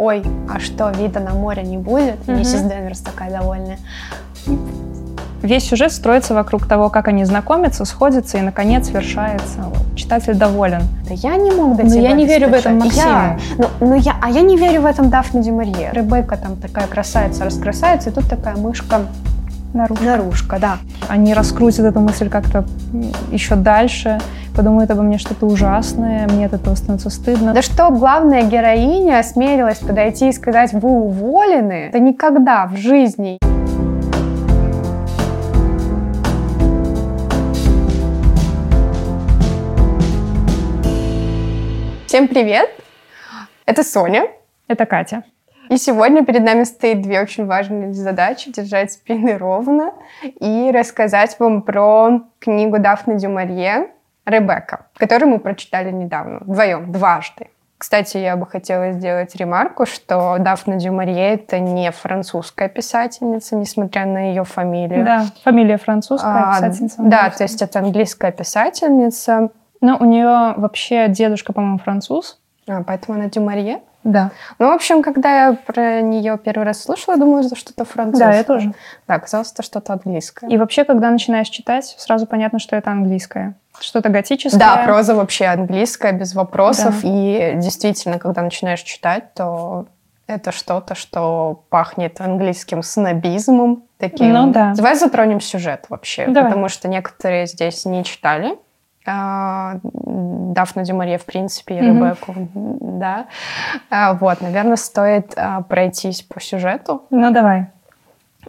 ой, а что, вида на море не будет? Мгм. Миссис Денверс такая довольная. Весь сюжет строится вокруг того, как они знакомятся, сходятся и, наконец, свершается. Вот. Читатель доволен. Да я не мог до Но я не верю в этом достучаться. Я, Максиму. ну, ну я, а я не верю в этом Дафне Дюмарье. Ребекка там такая красавица, раскрасавица, и тут такая мышка, Наружу. наружка, да. Они раскрутят эту мысль как-то еще дальше, подумают обо мне что-то ужасное, мне от этого становится стыдно. Да что главная героиня осмелилась подойти и сказать, вы уволены? Да никогда в жизни. Всем привет! Это Соня. Это Катя. И сегодня перед нами стоит две очень важные задачи. Держать спины ровно и рассказать вам про книгу Дафны Дюмарье «Ребекка», которую мы прочитали недавно, вдвоем, дважды. Кстати, я бы хотела сделать ремарку, что Дафна Дюмарье — это не французская писательница, несмотря на ее фамилию. Да, фамилия французская, А, писательница. да, то есть это английская писательница, Ну, у нее вообще дедушка, по-моему, француз. а, поэтому она Дюмарье. Да. Ну, в общем, когда я про нее первый раз слышала, думала, что что-то французское. Да, я тоже. Да, оказалось, это что-то английское. И вообще, когда начинаешь читать, сразу понятно, что это английское. Что-то готическое. Да, проза вообще английская, без вопросов. И действительно, когда начинаешь читать, то это что-то, что пахнет английским снобизмом. Таким. Ну да. Давай затронем сюжет вообще, Давай. потому что некоторые здесь не читали. А, Дафна Дюмарье, в принципе, и. Ребекку, да. А, Вот, наверное, стоит а, пройтись по сюжету. Ну, давай.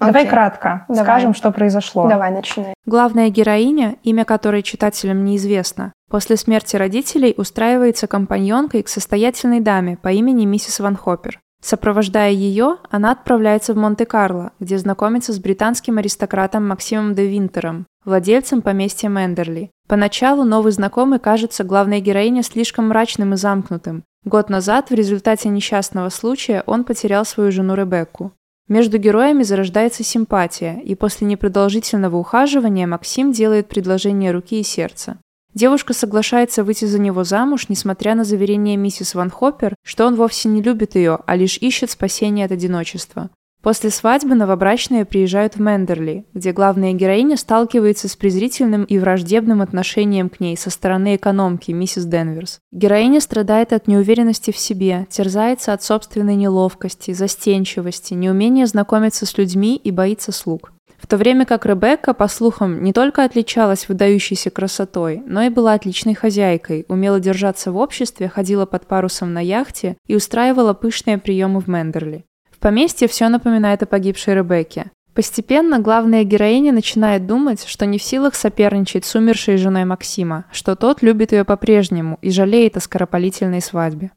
Давай Окей. кратко Давай. скажем, что произошло. Давай, начинай. Главная героиня, имя которой читателям неизвестно, после смерти родителей устраивается компаньонкой к состоятельной даме по имени миссис Ван Хоппер. Сопровождая ее, она отправляется в Монте-Карло, где знакомится с британским аристократом Максимом де Винтером, владельцем поместья Мендерли. Поначалу новый знакомый кажется главной героине слишком мрачным и замкнутым. Год назад, в результате несчастного случая, он потерял свою жену Ребекку. Между героями зарождается симпатия, и после непродолжительного ухаживания Максим делает предложение руки и сердца. Девушка соглашается выйти за него замуж, несмотря на заверение миссис Ван Хоппер, что он вовсе не любит ее, а лишь ищет спасения от одиночества. После свадьбы новобрачные приезжают в Мендерли, где главная героиня сталкивается с презрительным и враждебным отношением к ней со стороны экономки, миссис Денверс. Героиня страдает от неуверенности в себе, терзается от собственной неловкости, застенчивости, неумения знакомиться с людьми и боится слуг. В то время как Ребекка, по слухам, не только отличалась выдающейся красотой, но и была отличной хозяйкой, умела держаться в обществе, ходила под парусом на яхте и устраивала пышные приемы в Мендерли. Поместье все напоминает о погибшей Ребекке. Постепенно главная героиня начинает думать, что не в силах соперничать с умершей женой Максима, что тот любит ее по-прежнему и жалеет о скоропалительной свадьбе.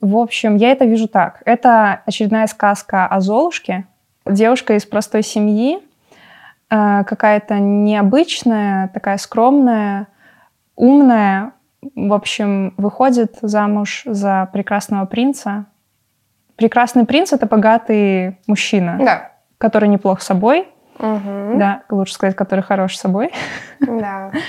В общем, я это вижу так. Это очередная сказка о Золушке. Девушка из простой семьи, э, какая-то необычная, такая скромная, умная. В общем, выходит замуж за прекрасного принца. Прекрасный принц — это богатый мужчина, Да. который неплох собой. Мгм. Да, лучше сказать, который хорош собой. Да.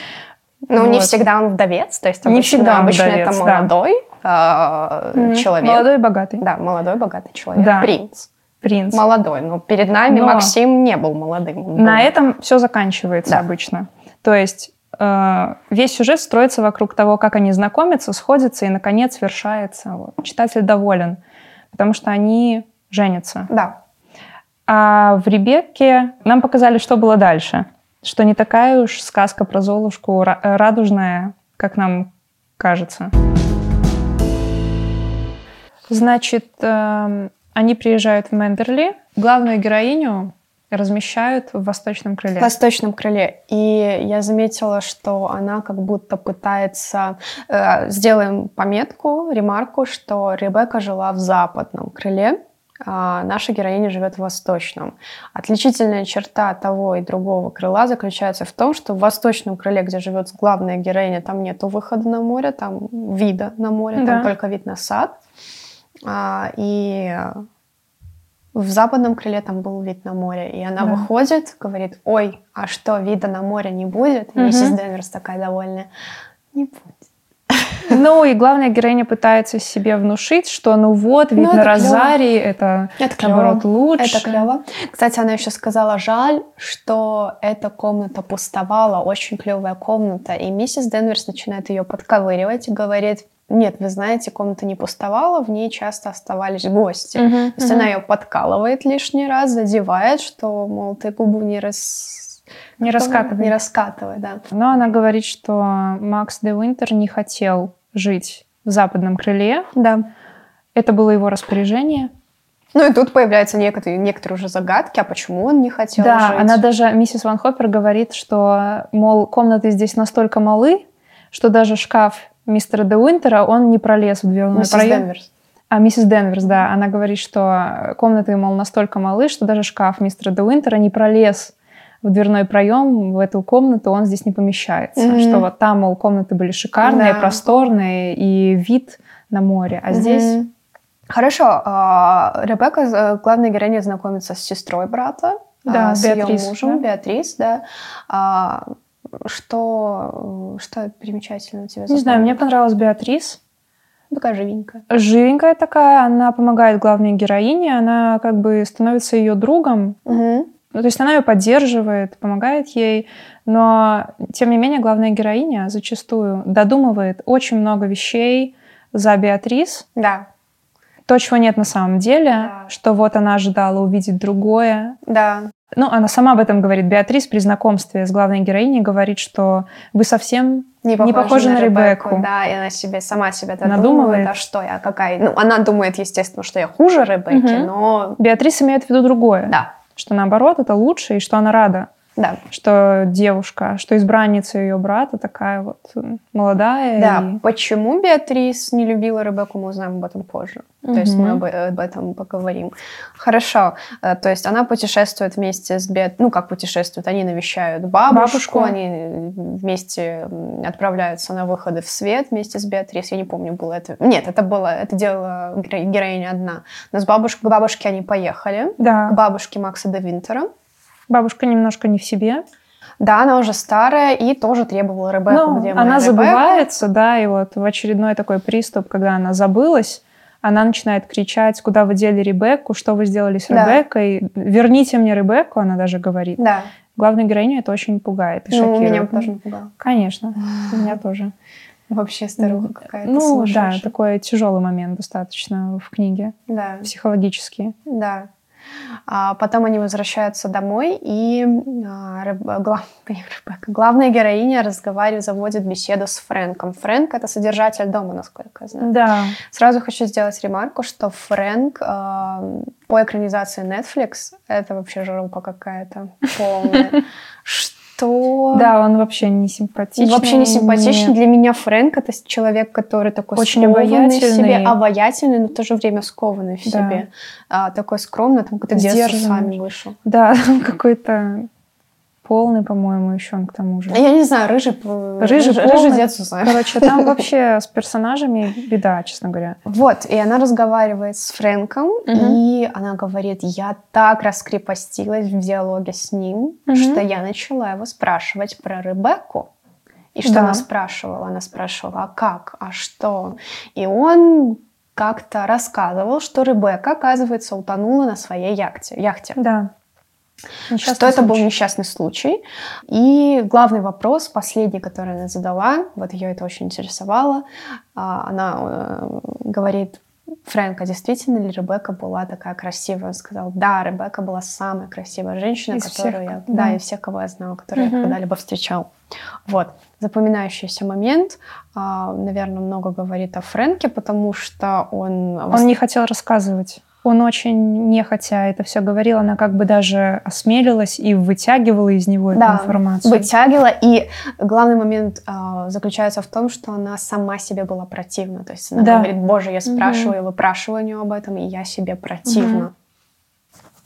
Ну, не Вот. всегда он вдовец, то есть Не обычно, всегда он обычно вдовец, это да. молодой э, Мгм. человек. Молодой и богатый. Да, молодой, богатый человек. Да. Принц. Принц. Молодой. Но перед нами Но- Максим не был молодым. был- На этом все заканчивается Да. обычно. То есть весь сюжет строится вокруг того, как они знакомятся, сходятся и, наконец, свершается. Вот. Читатель доволен, потому что они женятся. Да. А в «Ребекке» нам показали, что было дальше. Что не такая уж сказка про Золушку э, радужная, как нам кажется. Значит, эм, они приезжают в Мендерли. Главную героиню размещают в восточном крыле. В восточном крыле. И я заметила, что она как будто пытается... э, сделаем пометку, ремарку, что Ребекка жила в западном крыле, а наша героиня живет в восточном. Отличительная черта того и другого крыла заключается в том, что в восточном крыле, где живет главная героиня, там нету выхода на море, там вида на море, Да. там только вид на сад. А, и в западном крыле там был вид на море, и она Да. выходит, говорит, ой, а что, вида на море не будет? Мгм. Миссис Денверс такая довольная. Не будет. Ну и главная героиня пытается себе внушить, что ну вот, ведь Ну, на Розарии это, Это клево. наоборот лучше. Это клево. Кстати, она еще сказала, жаль, что эта комната пустовала, очень клевая комната. И миссис Денверс начинает ее подковыривать и говорит, нет, вы знаете, комната не пустовала, в ней часто оставались гости. Мгм, То есть мгм. она ее подкалывает лишний раз, задевает, что, мол, ты губу не рас... Не раскатывай. Не раскатывай, да. Но она говорит, что Макс де Винтер не хотел жить в западном крыле. Да. Это было его распоряжение. Ну и тут появляются некоторые, некоторые уже загадки, а почему он не хотел да, жить. она даже, миссис Ван Хоппер говорит, что, мол, комнаты здесь настолько малы, что даже шкаф мистера де Уинтера, он не пролез в дверной Миссис проем. Денверс. А миссис Денверс, да, она говорит, что комнаты, мол, настолько малы, что даже шкаф мистера де Уинтера не пролез в дверной проем в эту комнату, он здесь не помещается. Мгм. Что вот там, мол, комнаты были шикарные, Да. просторные и вид на море. А здесь... Мгм. Хорошо. а, Ребекка, э, главная героиня, знакомится с сестрой брата, Да, а, с ее Беатрис, мужем, да. Беатрис, да. Что, что примечательно у тебя? Не знаю, мне понравилась Беатрис. Такая живенькая. Живенькая такая, она помогает главной героине, она как бы становится ее другом. Мгм. Ну, то есть она ее поддерживает, помогает ей, но тем не менее главная героиня зачастую додумывает очень много вещей за Беатрис, Да, то, чего нет на самом деле, Да. что вот она ожидала увидеть другое. да. Ну, она сама об этом говорит. Беатрис при знакомстве с главной героиней говорит, что вы совсем Не похожа на Ребекку. Да, и она себе сама себя Надумывает. А что я, какая? Ну, она думает, естественно, что я хуже Ребекки, Мгм. но... Беатрис имеет в виду другое. Да, Что наоборот, это лучше, и что она рада, да. что девушка, что избранница ее брата такая вот молодая. Да, и- почему Беатрис не любила Ребекку, мы узнаем об этом позже. То есть мы об, об этом поговорим. Хорошо. Э, То есть она путешествует вместе с Беат... Ну, как путешествуют? Они навещают бабушку, Бабушку. они э, вместе отправляются на выходы в свет вместе с Беатрис. Я не помню, было это... Нет, это было... Это делала геро- героиня одна. Но с бабуш... к бабушке они поехали. Да, К бабушке Макса де Винтера. Бабушка немножко не в себе. Да, она уже старая и тоже требовала Ребекку, Ну, где она Ребекка? забывается, да, и вот в очередной такой приступ, когда она забылась, она начинает кричать, куда вы дели Ребекку, что вы сделали с Да. Ребеккой, верните мне Ребекку, она даже говорит. Да. Главную героиню это очень пугает и Ну, меня шокирует. тоже напугало. Конечно, меня тоже. Вообще старуха какая-то Ну да, такой тяжелый момент достаточно в книге, Да, психологический. да. А потом они возвращаются домой, и а, главная героиня разговаривает, заводит беседу с Фрэнком. Фрэнк — это содержатель дома, насколько я знаю. Да, Сразу хочу сделать ремарку, что Фрэнк а, по экранизации Netflix — это вообще жопа какая-то полная. Что? да, он вообще не симпатичный. Вообще не симпатичный. не- Для меня Фрэнк это человек, который такой Очень скованный в обаятельный. себе, обаятельный, но в то же время скованный в Да. себе. А, такой скромный, там какой-то детство с вами вышел. Да, какой-то полный, по-моему, еще он к тому же. Я не знаю, рыжий, Рыжий рыжий, полный. дед Сузан. Короче, там вообще с персонажами беда, честно говоря. Вот, и она разговаривает с Фрэнком, и она говорит, я так раскрепостилась в диалоге с ним, что я начала его спрашивать про Ребекку. И что Да. она спрашивала? Она спрашивала, а как, а что? И он как-то рассказывал, что Ребекка, оказывается, утонула на своей яхте. яхте. Да. Несчастный что это был случай. несчастный случай. И главный вопрос, последний, который она задала, вот ее это очень интересовало, а, она э, говорит, Фрэнк, а действительно ли Ребекка была такая красивая? Он сказал, да, Ребекка была самая красивая женщина, Из которую всех, я, да. да, и всех, кого я знала, которую я Мгм. когда-либо встречал. Вот, запоминающийся момент, наверное, много говорит о Фрэнке, потому что он... Он не хотел рассказывать. Он очень нехотя это все говорил. Она как бы даже осмелилась и вытягивала из него эту Да, информацию. вытягивала. И главный момент а, заключается в том, что она сама себе была противна. То есть она Да. говорит, боже, я спрашиваю, выпрашиваю у нее об этом, и я себе противна.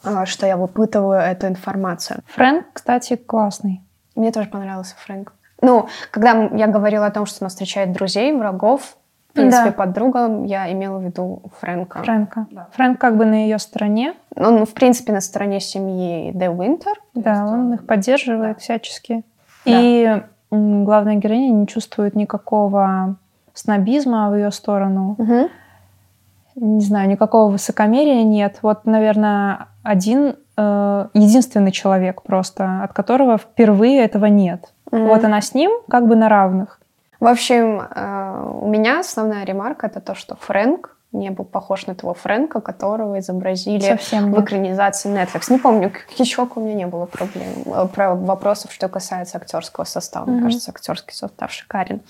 а, Что я выпытываю эту информацию. Фрэнк, кстати, классный. Мне тоже понравился Фрэнк. Ну, когда я говорила о том, что она встречает друзей, врагов, принципе, Да. подруга, я имела в виду Фрэнка. Фрэнка. Да. Фрэнк как бы на ее стороне. Он, в принципе, на стороне семьи Де Уинтер. Да, есть он их поддерживает да. всячески. Да. И главная героиня не чувствует никакого снобизма в ее сторону. Мгм. Не знаю, никакого высокомерия нет. Вот, наверное, один э, единственный человек просто, от которого впервые этого нет. Мгм. Вот она с ним как бы на равных. В общем, э, у меня основная ремарка это то, что Фрэнк не был похож на того Фрэнка, которого изобразили Совсем в экранизации Netflix. Не помню, к Хичкоку у меня не было проблем, э, про вопросов, что касается актерского состава. Мне Мгм. кажется, актерский состав шикарен.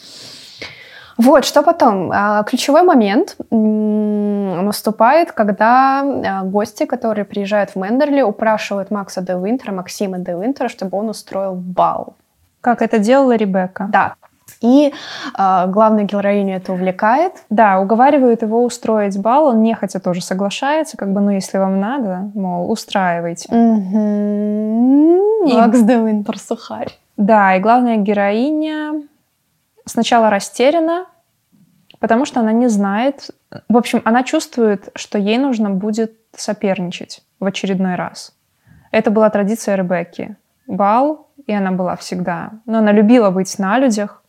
Вот, что потом? А, Ключевой момент наступает, когда гости, которые приезжают в Мендерли, упрашивают Макса де Винтера, Максима де Винтера, чтобы он устроил бал. Как это делала Ребекка. Да. И а, главную героиню это увлекает. Да, уговаривают его устроить бал, он нехотя тоже соглашается, как бы, ну, если вам надо, мол, устраивайте. Макс Винтер сухарь. Да, и главная героиня сначала растеряна, потому что она не знает. В общем, она чувствует, что ей нужно будет соперничать в очередной раз. Это была традиция Ребекки. Бал, и она была всегда. Но она любила быть на людях.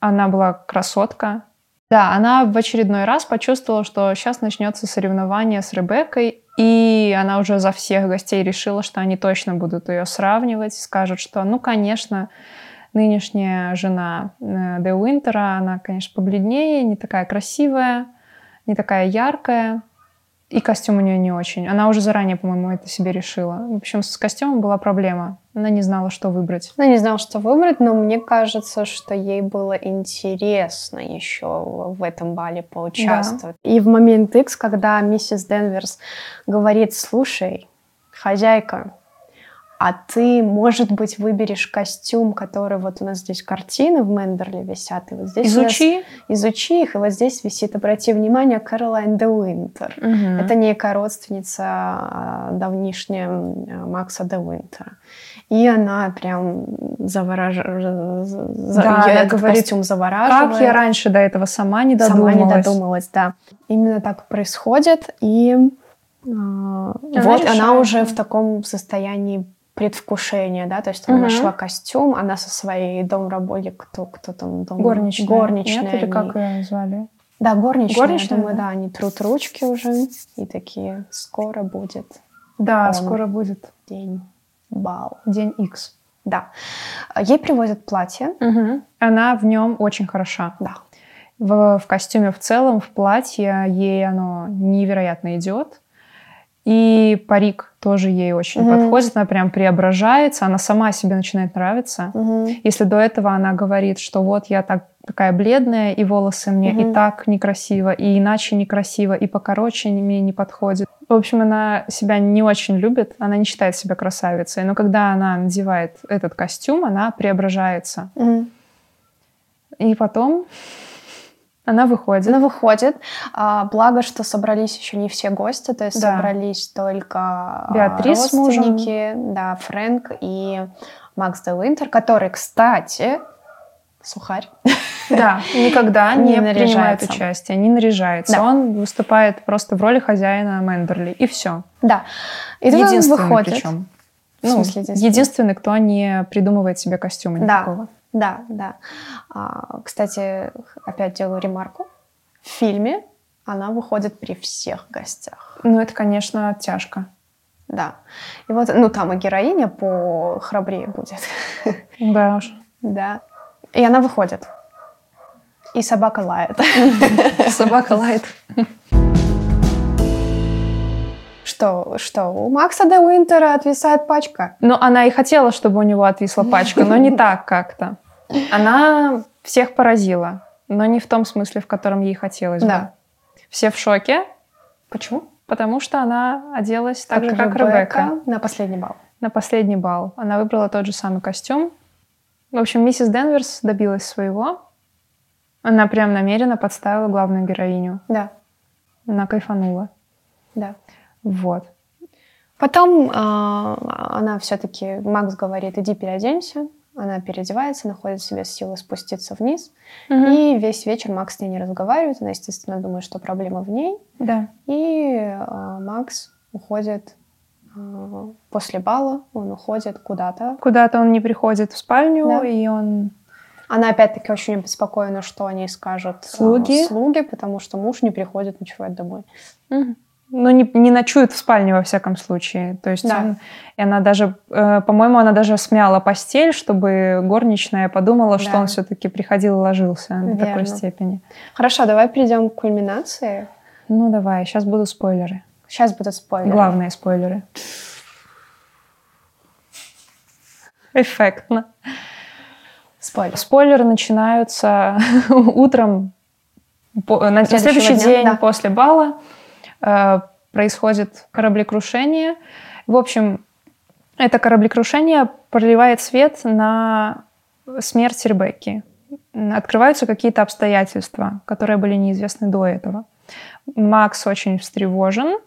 Она была красотка. Да, она в очередной раз почувствовала, что сейчас начнется соревнование с Ребеккой, и она уже за всех гостей решила, что они точно будут ее сравнивать, скажут, что, ну, конечно, нынешняя жена э, Де Уинтера, она, конечно, побледнее, не такая красивая, не такая яркая, и костюм у нее не очень. Она уже заранее, по-моему, это себе решила. В общем, с костюмом была проблема. Она не знала, что выбрать. Она не знала, что выбрать, но мне кажется, что ей было интересно еще в этом бале поучаствовать. И в момент X, когда миссис Денверс говорит, слушай, хозяйка, а ты, может быть, выберешь костюм, который вот у нас здесь картины в Мендерли висят, и вот здесь у нас- Изучи. изучи их, и вот здесь висит, обрати внимание, Кэролайн де Уинтер. Это некая родственница а, давнишняя Макса де Уинтера. И она прям завораживает. Да, она этот говорит, костюм завораживает. Как я раньше до этого сама не Сама додумалась. не додумалась, да. Именно так происходит. И а, вот решает, она уже в таком состоянии предвкушения, да, то есть она Мгм. нашла костюм, она со своей домработой, кто, кто там дом... Горничная. горничная Нет, или они- как ее звали? Да, горничная, Горничная, я думаю, да. да, они трут ручки уже и такие, скоро будет Да, Он. скоро будет день бал. день X. Да. Ей привозят платье. Она в нем очень хороша. Да. В, в костюме в целом, в платье ей оно невероятно идет. И парик тоже ей очень Мгм. подходит. Она прям преображается. Она сама себе начинает нравиться. Если до этого она говорит, что вот я так, такая бледная, и волосы мне Мгм. и так некрасиво, и иначе некрасиво, и покороче мне не подходит. В общем, она себя не очень любит, она не считает себя красавицей. Но когда она надевает этот костюм, она преображается. Мгм. И потом она выходит. Она выходит. А, благо, что собрались еще не все гости, то есть Да. собрались только а, Беатрис родственники, да, Фрэнк и Макс де Уинтер, который, кстати, сухарь. Да, никогда Не не, принимает участие, не наряжается. Да. Он выступает просто в роли хозяина Мендерли. И все. Да. И тут он единственный выходит. причем. В Ну, смысле единственный? кто не придумывает себе костюма Да. никакого. Да, да. А, кстати, опять делаю ремарку. В фильме она выходит при всех гостях. Ну, это, конечно, тяжко. Да. И вот, ну, там и героиня по храбрее будет. Да уж. Да. И она выходит. И собака лает. Собака лает. Что, что, у Макса де Уинтера отвисает пачка. Ну, она и хотела, чтобы у него отвисла пачка, но не так как-то. Она всех поразила, но не в том смысле, в котором ей хотелось бы. Да. Все в шоке, Почему? потому что она оделась так же, как Ребекка. на последний бал. на последний бал. Она выбрала тот же самый костюм. В общем, миссис Денверс добилась своего. Она прям намеренно подставила главную героиню. Да, Она кайфанула. да. Вот. Потом а, она все-таки, Макс говорит, иди переоденься. Она переодевается, находит в себе силы спуститься вниз. И весь вечер Макс с ней не разговаривает. Она, естественно, думает, что проблема в ней. Да. И а, Макс уходит а, после бала, он уходит куда-то. Куда-то он не приходит в спальню, Да. и он Она опять-таки очень обеспокоена, что они скажут Слуги. э, слуги, потому что муж не приходит ночевать домой. Ну, не, не ночует в спальне, во всяком случае. То есть Да. он- и она даже, э, по-моему, она даже смяла постель, чтобы горничная подумала, что Да. он все-таки приходил и ложился до такой Верно. степени. Хорошо, давай перейдем к кульминации. Ну, давай, сейчас будут спойлеры. Сейчас будут спойлеры. Главные спойлеры. Эффектно. Спойлер. Спойлеры начинаются утром, по- на, следующий дня, день да. после бала происходит кораблекрушение. В общем, это кораблекрушение проливает свет на смерть Ребекки. Открываются какие-то обстоятельства, которые были неизвестны до этого. Макс очень встревожен.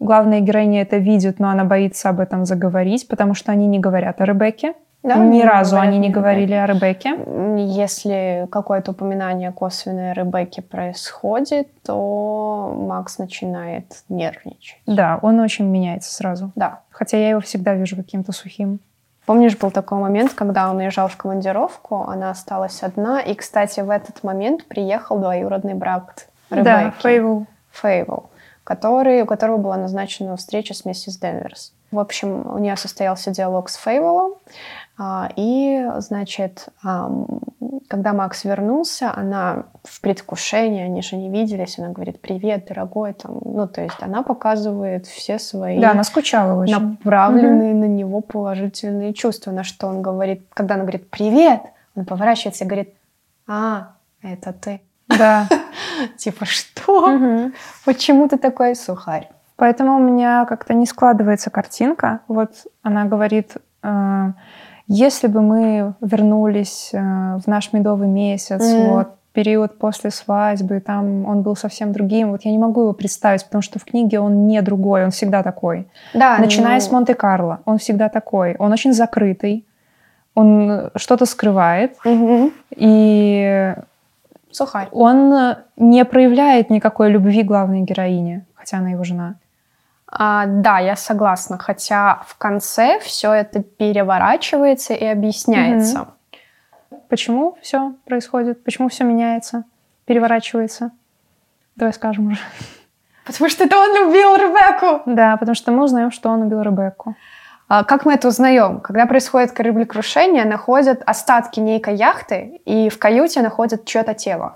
Главная героиня это видит, но она боится об этом заговорить, потому что они не говорят о Ребекке. Да, Ни разу они не говорили о Ребекке. Если какое-то упоминание косвенное Ребекки происходит, то Макс начинает нервничать. Да, он очень меняется сразу. Да. Хотя я его всегда вижу каким-то сухим. Помнишь, был такой момент, когда он уезжал в командировку, она осталась одна, и, кстати, в этот момент приехал двоюродный брат Ребекки. Да, Фейвел. Фейвел, который, у которого была назначена встреча с миссис Денверс. В общем, у нее состоялся диалог с Фейвелом, а, и, значит, когда Макс вернулся, она в предвкушении, они же не виделись, она говорит, привет, дорогой, там, ну, то есть она показывает все свои Да, она скучала очень. направленные на него положительные чувства, на что он говорит, когда она говорит «привет», он поворачивается и говорит «а, это ты». Да. Типа, что? Почему ты такой сухарь? Поэтому у меня как-то не складывается картинка. Вот она говорит, э, если бы мы вернулись э, в наш медовый месяц, Мгм. вот период после свадьбы, там он был совсем другим. Вот я не могу его представить, потому что в книге он не другой, он всегда такой. Да, Начиная ну, с Монте-Карло, он всегда такой. Он очень закрытый, он что-то скрывает, мгм. и Сухарь. он э, не проявляет никакой любви главной героине, хотя она его жена. А, да, я согласна. Хотя в конце все это переворачивается и объясняется. Почему все происходит? Почему все меняется, переворачивается? Давай скажем уже. Потому что это он любил Ребекку. Да, потому что мы узнаем, что он убил Ребекку. А как мы это узнаем? Когда происходит кораблекрушение, находят остатки некой яхты, и в каюте находят чье-то тело.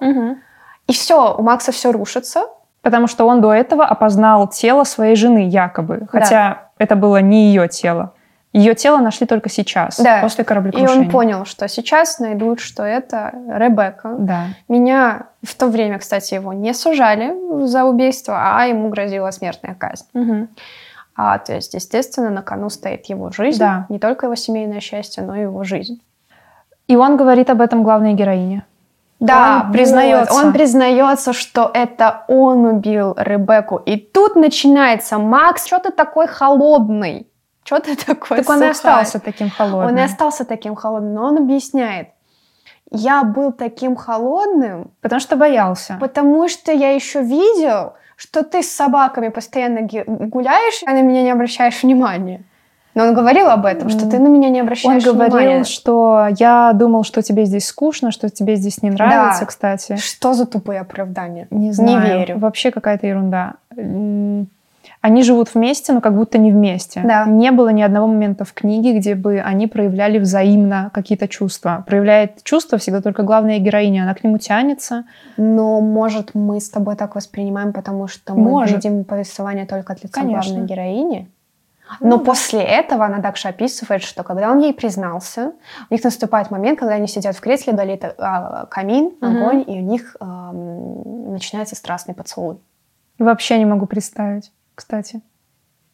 И все, у Макса все рушится. Потому что он до этого опознал тело своей жены, якобы. Хотя это было не ее тело. Ее тело нашли только сейчас, Да. после И кораблекрушения. он понял, что сейчас найдут, что это Ребекка. Да. Меня в то время, кстати, его не сужали за убийство, а ему грозила смертная казнь. А, то есть, естественно, на кону стоит его жизнь. Да. Не только его семейное счастье, но и его жизнь. И он говорит об этом главной героине. Да, Он признается. Он признается, что это он убил Ребекку. И тут начинается Макс, что ты такой холодный? Что ты такой Так он и сухарь?» остался таким холодным. Он и остался таким холодным, но он объясняет. Я был таким холодным, Потому что боялся. потому что я еще видел, что ты с собаками постоянно гуляешь, а на меня не обращаешь внимания. Но он говорил об этом, что ты на меня не Он обращаешь говорил, внимания. что я думал, что тебе здесь скучно, что тебе здесь не нравится, Да. кстати. Что за тупые оправдания? Не знаю. верю. Вообще какая-то ерунда. Они живут вместе, но как будто не вместе. Да. Не было ни одного момента в книге, где бы они проявляли взаимно какие-то чувства. Проявляет чувства всегда только главная героиня. Она к нему тянется. Но, может, мы с тобой так воспринимаем, потому что мы Может. видим повествование только от лица Конечно. главной героини. Ну Но да. после этого она также описывает, что когда он ей признался, у них наступает момент, когда они сидят в кресле, горит а, камин, Мгм. огонь, и у них ам, начинается страстный поцелуй. Вообще не могу представить, кстати.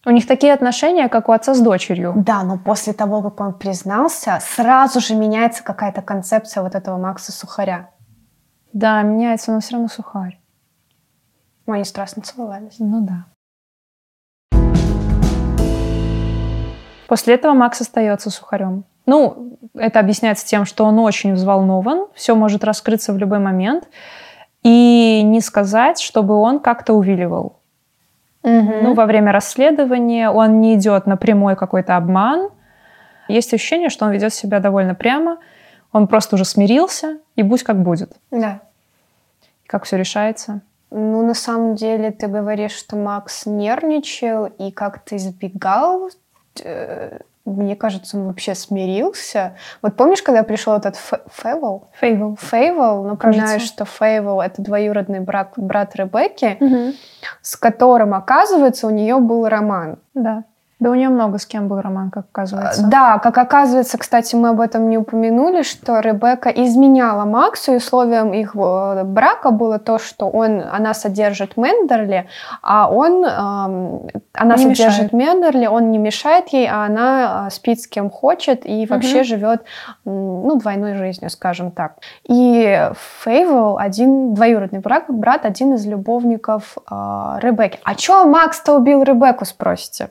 У них такие отношения, как у отца с дочерью. Да, но после того, как он признался, сразу же меняется какая-то концепция вот этого Макса Сухаря. Да, меняется, но все равно сухарь. Они страстно целовались. Ну да. После этого Макс остается сухарем. Ну, это объясняется тем, что он очень взволнован, все может раскрыться в любой момент, и не сказать, чтобы он как-то увиливал. Ну, во время расследования он не идет на прямой какой-то обман. Есть ощущение, что он ведет себя довольно прямо. Он просто уже смирился, и будь как будет. Да. Как все решается. Ну, на самом деле, ты говоришь, что Макс нервничал и как-то избегал. Э, Мне кажется, он вообще смирился. Вот помнишь, когда пришел этот Ф- Фейвел? Фейвел. Фейвел, напоминаю, Кажется. что Фейвел — это двоюродный брат, брат Ребекки, с которым, оказывается, у нее был роман. Да. Да у нее много с кем был роман, как оказывается. Да, как оказывается, кстати, мы об этом не упомянули, что Ребекка изменяла Максу, и условием их э, брака было то, что он, она содержит Мендерли, а он, эм, она Не содержит мешает. Мендерли, он не мешает ей, а она э, спит с кем хочет и вообще живет, м, ну, двойной жизнью, скажем так. И Фейвел, один двоюродный брат, брат один из любовников э, Ребекки. А чё Макс-то убил Ребекку, спросите?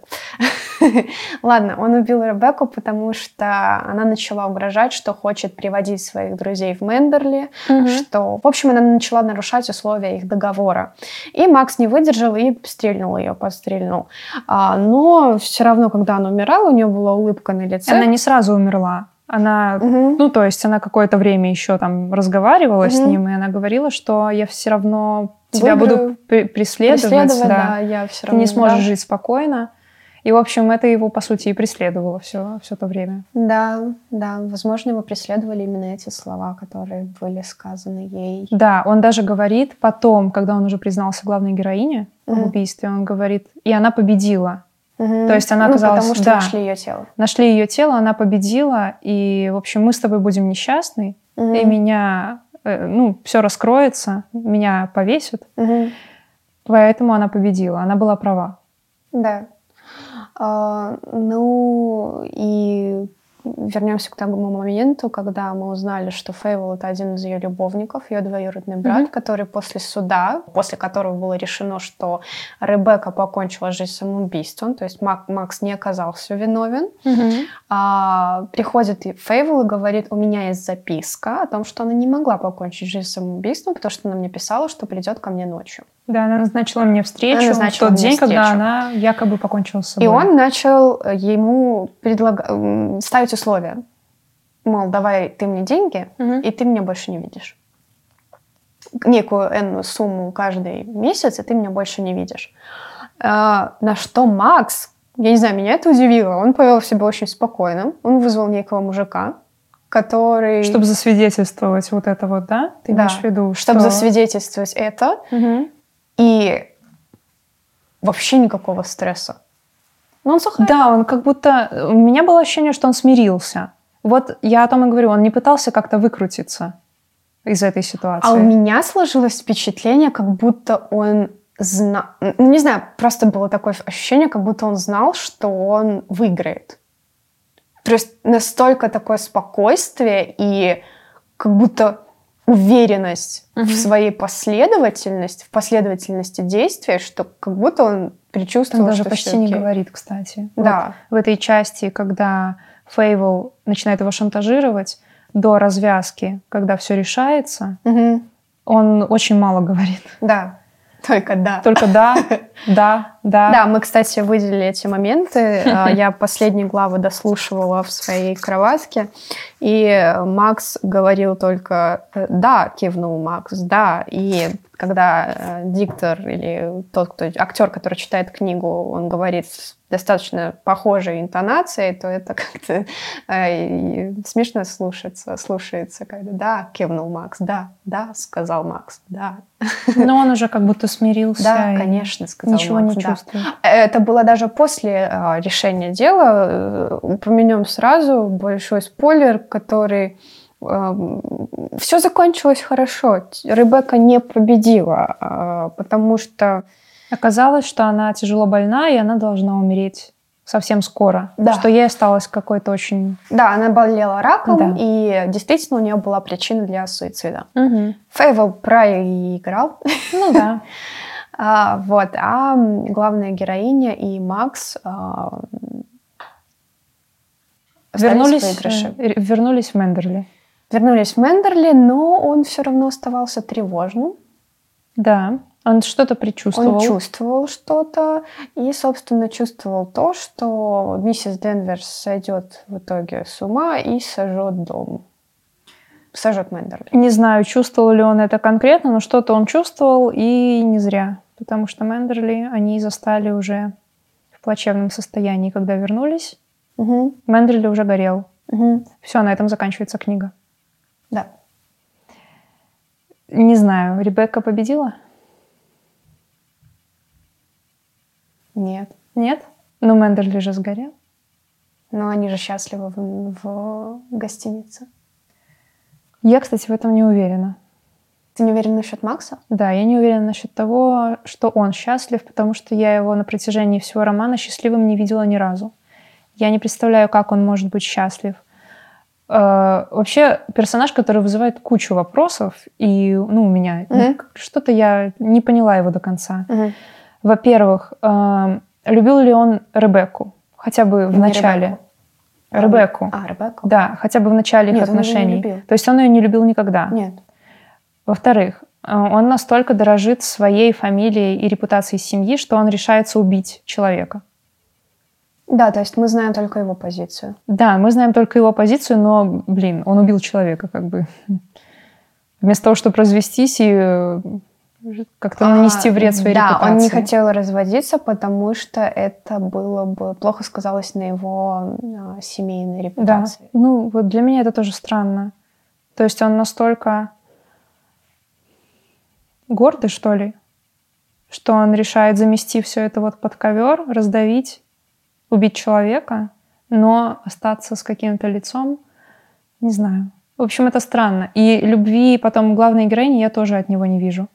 Ладно, он убил Ребекку, потому что она начала угрожать, что хочет приводить своих друзей в Мендерли, что, в общем, она начала нарушать условия их договора. И Макс не выдержал и стрельнул ее, подстрельнул. А, но все равно, когда она умирала, у нее была улыбка на лице. Она не сразу умерла. Она, Мгм. ну, то есть она какое-то время еще там разговаривала с Мгм. ним, и она говорила, что я все равно тебя Буду буду пре- преследовать, преследовать, да. да, я все Ты равно не сможешь да. жить спокойно. И, в общем, это его, по сути, и преследовало все, все то время. Да, да, возможно, его преследовали именно эти слова, которые были сказаны ей. Да, он даже говорит потом, когда он уже признался главной героине Мгм. в убийстве, он говорит, и она победила. Мгм. То есть она ну, оказалась- потому что да. нашли ее тело. Нашли ее тело, она победила, и, в общем, мы с тобой будем несчастны, и Мгм. меня, э, ну, все раскроется, меня повесят. Мгм. Поэтому она победила, она была права. Да. А, ну и вернемся к тому моменту, когда мы узнали, что Фейвел это один из ее любовников, ее двоюродный брат, Мгм. который после суда, после которого было решено, что Ребекка покончила жизнь самоубийством, то есть Мак- Макс не оказался виновен, а, приходит Фейвел и говорит, у меня есть записка о том, что она не могла покончить жизнь самоубийством, потому что она мне писала, что придет ко мне ночью. Да, она назначила мне встречу Она в тот день, когда встречу. она якобы покончила с собой. И он начал э, ему предлага- м, ставить условия. Мол, давай ты мне деньги, Мгм. и ты меня больше не видишь. Некую энную сумму каждый месяц, и ты меня больше не видишь. А, на что Макс, я не знаю, меня это удивило, он повел себя очень спокойно. Он вызвал некого мужика, который... Чтобы засвидетельствовать вот это вот, да? Ты Да, имеешь в виду, чтобы что... засвидетельствовать это, Мгм. и вообще никакого стресса. Но он сухой. Да, он как будто... У меня было ощущение, что он смирился. Вот я о том и говорю, он не пытался как-то выкрутиться из этой ситуации. А у меня сложилось впечатление, как будто он знал... Ну, не знаю, просто было такое ощущение, как будто он знал, что он выиграет. То есть настолько такое спокойствие и как будто уверенность в Мгм. своей последовательности, в последовательности действия, что как будто он предчувствовал, Он даже что почти всё не говорит, кстати. Вот Да. в этой части, когда Фейвел начинает его шантажировать, до развязки, когда все решается, Мгм. он очень мало говорит. Да. Только да. Только да, да, да. Да, мы, кстати, выделили эти моменты. А, Я последние главы дослушивала в своей кроватке, и Макс говорил только э, «да», кивнул Макс, «да». И когда э, диктор или тот, кто актер, который читает книгу, он говорит с достаточно похожей интонацией, то это как-то э, смешно слушается, слушается, когда «да», кивнул Макс, «да», «да», сказал Макс, «да». Но он уже как будто смирился. Да, конечно, сказал Ничего Макс, не да. чувствует. Это было даже после а, решения дела. Э, Упомянем сразу большой спойлер, который все закончилось хорошо. Ребекка не победила, а, потому что Оказалось, что она тяжело больна, и она должна умереть совсем скоро. Да. Что ей осталось какой-то очень... да, она болела раком, Да. и действительно у нее была причина для суицида. Мгм. Фейвел проиграл. Ну да. А, вот, а главная героиня и Макс а, Вернулись, э, вернулись в Мендерли. Вернулись в Мендерли, но он все равно оставался тревожным. Да. Он что-то предчувствовал. Он чувствовал что-то и, собственно, чувствовал то, что миссис Денверс сойдет в итоге с ума и сожжет дом. сожжет Мендерли. Не знаю, чувствовал ли он это конкретно, но что-то он чувствовал, и не зря. Потому что Мендерли они застали уже в плачевном состоянии, когда вернулись. Угу. Мендерли уже горел. Угу. Все, на этом заканчивается книга. Да. Не знаю, Ребекка победила? Нет. Нет? Ну, Мендерли же сгорел. Но они же счастливы в, в гостинице. Я, кстати, в этом не уверена. Ты не уверена насчет Макса? Да, я не уверена насчет того, что он счастлив, потому что я его на протяжении всего романа счастливым не видела ни разу. Я не представляю, как он может быть счастлив. Э, вообще персонаж, который вызывает кучу вопросов, и ну, у меня Мгм. что-то я не поняла его до конца. Угу. Во-первых, любил ли он Ребекку? Хотя бы в Не начале. Ребекку. Ребекку. А, Ребекку? Да, хотя бы в начале их Нет, он её не отношений. любил. То есть он ее не любил никогда. Нет. Во-вторых, э, он настолько дорожит своей фамилией и репутацией семьи, что он решается убить человека. Да, то есть мы знаем только его позицию. Да, мы знаем только его позицию, но, блин, он убил человека, как бы. Вместо того, чтобы развестись и э, как-то нанести А, вред своей да, репутации. он не хотел разводиться, потому что это было бы плохо сказалось на его а, семейной Да, репутации. ну вот для меня это тоже странно. То есть он настолько гордый, что ли, что он решает замести все это вот под ковер, раздавить, убить человека, но остаться с каким-то лицом, не знаю. В общем, это странно. И любви потом главной героини я тоже от него не вижу.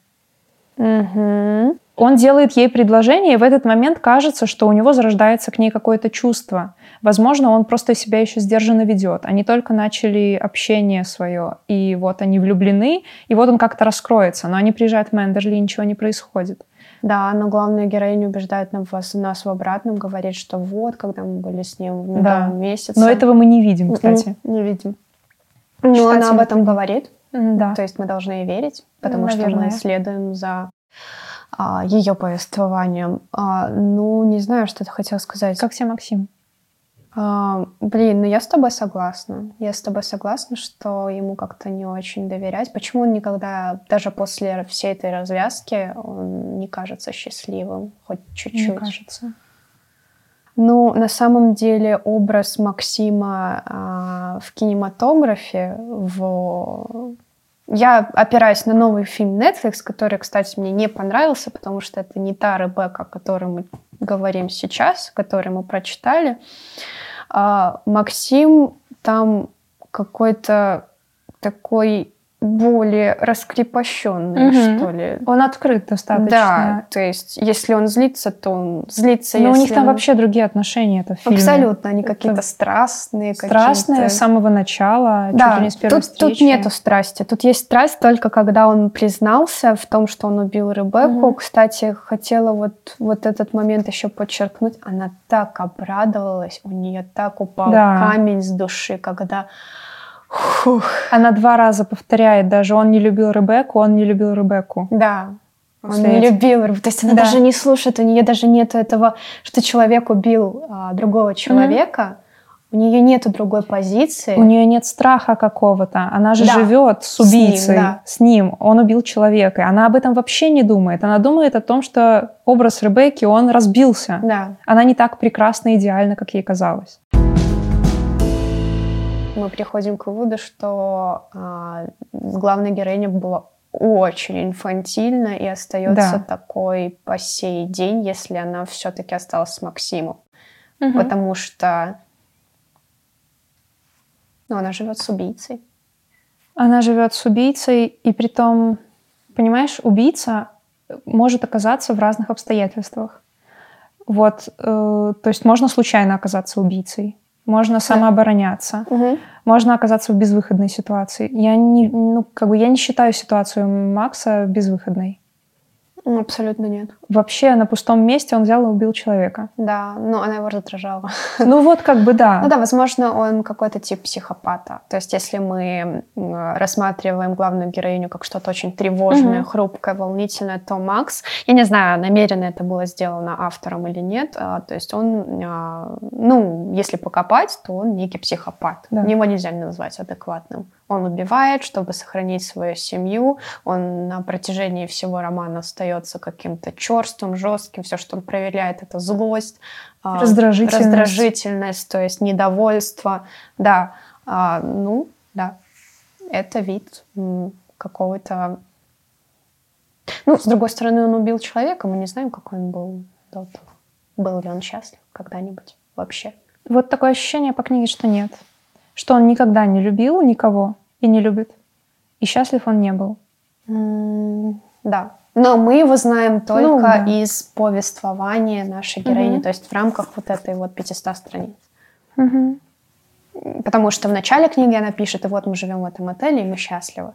Мгм. Он делает ей предложение, и в этот момент кажется, что у него зарождается к ней какое-то чувство. Возможно, он просто себя еще сдержанно ведет. Они только начали общение свое, и вот они влюблены, и вот он как-то раскроется. Но они приезжают в Мендерли, и ничего не происходит. Да, но главная героиня убеждает нам, вас, нас в обратном, говорит, что вот, когда мы были с ним в медовом Да. месяце. Но этого мы не видим, М-м, кстати. Не видим. Но она Читатели об этом говорит, Да. то есть мы должны ей верить, потому что Наверное. мы следуем за ее повествованием. А, ну, не знаю, что ты хотела сказать. Как тебе, Максим? А, блин, ну я с тобой согласна. Я с тобой согласна, что ему как-то не очень доверять. Почему он никогда, даже после всей этой развязки, он не кажется счастливым, хоть чуть-чуть? кажется. Ну, на самом деле образ Максима а, в кинематографе, в... Я опираюсь на новый фильм Netflix, который, кстати, мне не понравился, потому что это не та Ребекка, о которой мы говорим сейчас, который мы прочитали. А, Максим там какой-то такой более раскрепощенный, Мгм. что ли. Он открыт достаточно. Да, то есть если он злится, то он злится. Но у них там он- вообще другие отношения это в фильме. Абсолютно, они какие-то страстные. Страстные какие-то. с самого начала, чуть Да, ли не с первой тут, встречи. тут нету страсти. Тут есть страсть только когда он признался в том, что он убил Ребекку. Мгм. Кстати, хотела вот, вот этот момент еще подчеркнуть. Она так обрадовалась, у нее так упал Да. камень с души, когда... Фух, Она два раза повторяет даже, он не любил Ребекку, он не любил Ребекку. да, он После не этих. любил. То есть она Да. даже не слушает, у нее даже нет этого, что человек убил а, другого человека. У нее нету другой позиции. У нее нет страха какого-то. Она же Да. живет с С ним, убийцей, да. с ним. Он убил человека. Она об этом вообще не думает. Она думает о том, что образ Ребекки, он разбился. Да. Она не так прекрасна и идеальна, как ей казалось. Мы приходим к выводу, что а, главная героиня была очень инфантильна и остается Да. такой по сей день, если она все-таки осталась с Максимом. Мгм. Потому что ну, она живет с убийцей. Она живет с убийцей, и при том, понимаешь, убийца может оказаться в разных обстоятельствах. Вот, э, то есть можно случайно оказаться убийцей, можно самообороняться, можно оказаться в безвыходной ситуации. Я не, ну, как бы я не считаю ситуацию Макса безвыходной. Абсолютно нет. Вообще на пустом месте он взял и убил человека. Да, но она его раздражала. Ну вот как бы да. Ну да, возможно, он какой-то тип психопата. То есть, если мы рассматриваем главную героиню как что-то очень тревожное, Мгм. хрупкое, волнительное, то Макс, я не знаю, намеренно это было сделано автором или нет, а, то есть он, а, ну, если покопать, то он некий психопат. Да. Его нельзя назвать адекватным. Он убивает, чтобы сохранить свою семью. Он на протяжении всего романа остается каким-то черствым, жестким. Все, что он проверяет, это злость, а, раздражительность, раздражительность то есть недовольство. Да, а, ну, да, это вид какого-то... Ну, с другой стороны, он убил человека, мы не знаем, какой он был до того. Был ли он счастлив когда-нибудь вообще. Вот такое ощущение по книге, что нет. Что он никогда не любил никого и не любит. И счастлив он не был. Mm, да. Но мы его знаем ну только ну, да. из повествования нашей героини, угу. то есть в рамках вот этой вот 500 страниц. Угу. Потому что в начале книги она пишет, и вот мы живем в этом отеле, и мы счастливы.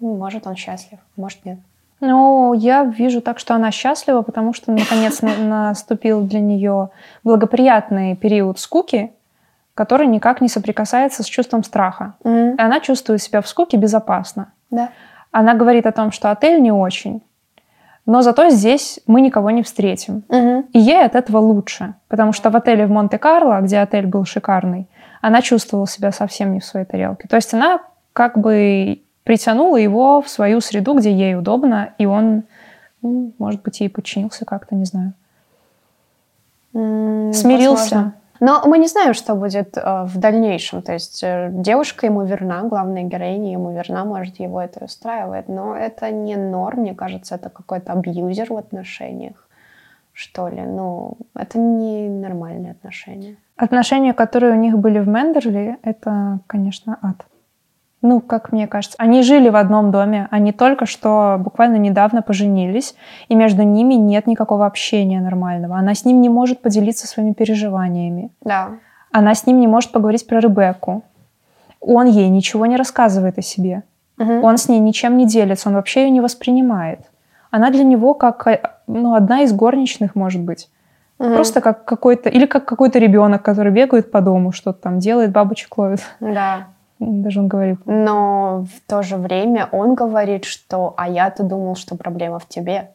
Ну, может, он счастлив, может, нет. Ну, я вижу так, что она счастлива, потому что наконец наступил для нее благоприятный период скуки, который никак не соприкасается с чувством страха. Mm-hmm. И она чувствует себя в скуке безопасно. Да. Она говорит о том, что отель не очень, но зато здесь мы никого не встретим. Mm-hmm. И ей от этого лучше, потому что в отеле в Монте-Карло, где отель был шикарный, она чувствовала себя совсем не в своей тарелке. То есть она как бы притянула его в свою среду, где ей удобно, и он, ну, может быть, ей подчинился как-то, не знаю. Mm, Смирился. Возможно. Но мы не знаем, что будет э, в дальнейшем. То есть э, девушка ему верна, главная героиня ему верна, может, его это устраивает. Но это не норм, мне кажется, это какой-то абьюзер в отношениях, что ли. Ну, это не нормальные отношения. Отношения, которые у них были в Мендерли, это, конечно, ад. Ну, как мне кажется, они жили в одном доме, они только что буквально недавно поженились, и между ними нет никакого общения нормального. Она с ним не может поделиться своими переживаниями. Да. Она с ним не может поговорить про Ребекку. Он ей ничего не рассказывает о себе. Угу. Он с ней ничем не делится, он вообще ее не воспринимает. Она для него как э, ну, одна из горничных, может быть. Угу. Просто как какой-то, или как какой-то ребенок, который бегает по дому, что-то там делает, бабочек ловит. Да. Даже он говорит. Но в то же время он говорит, что «а я-то думал, что проблема в тебе».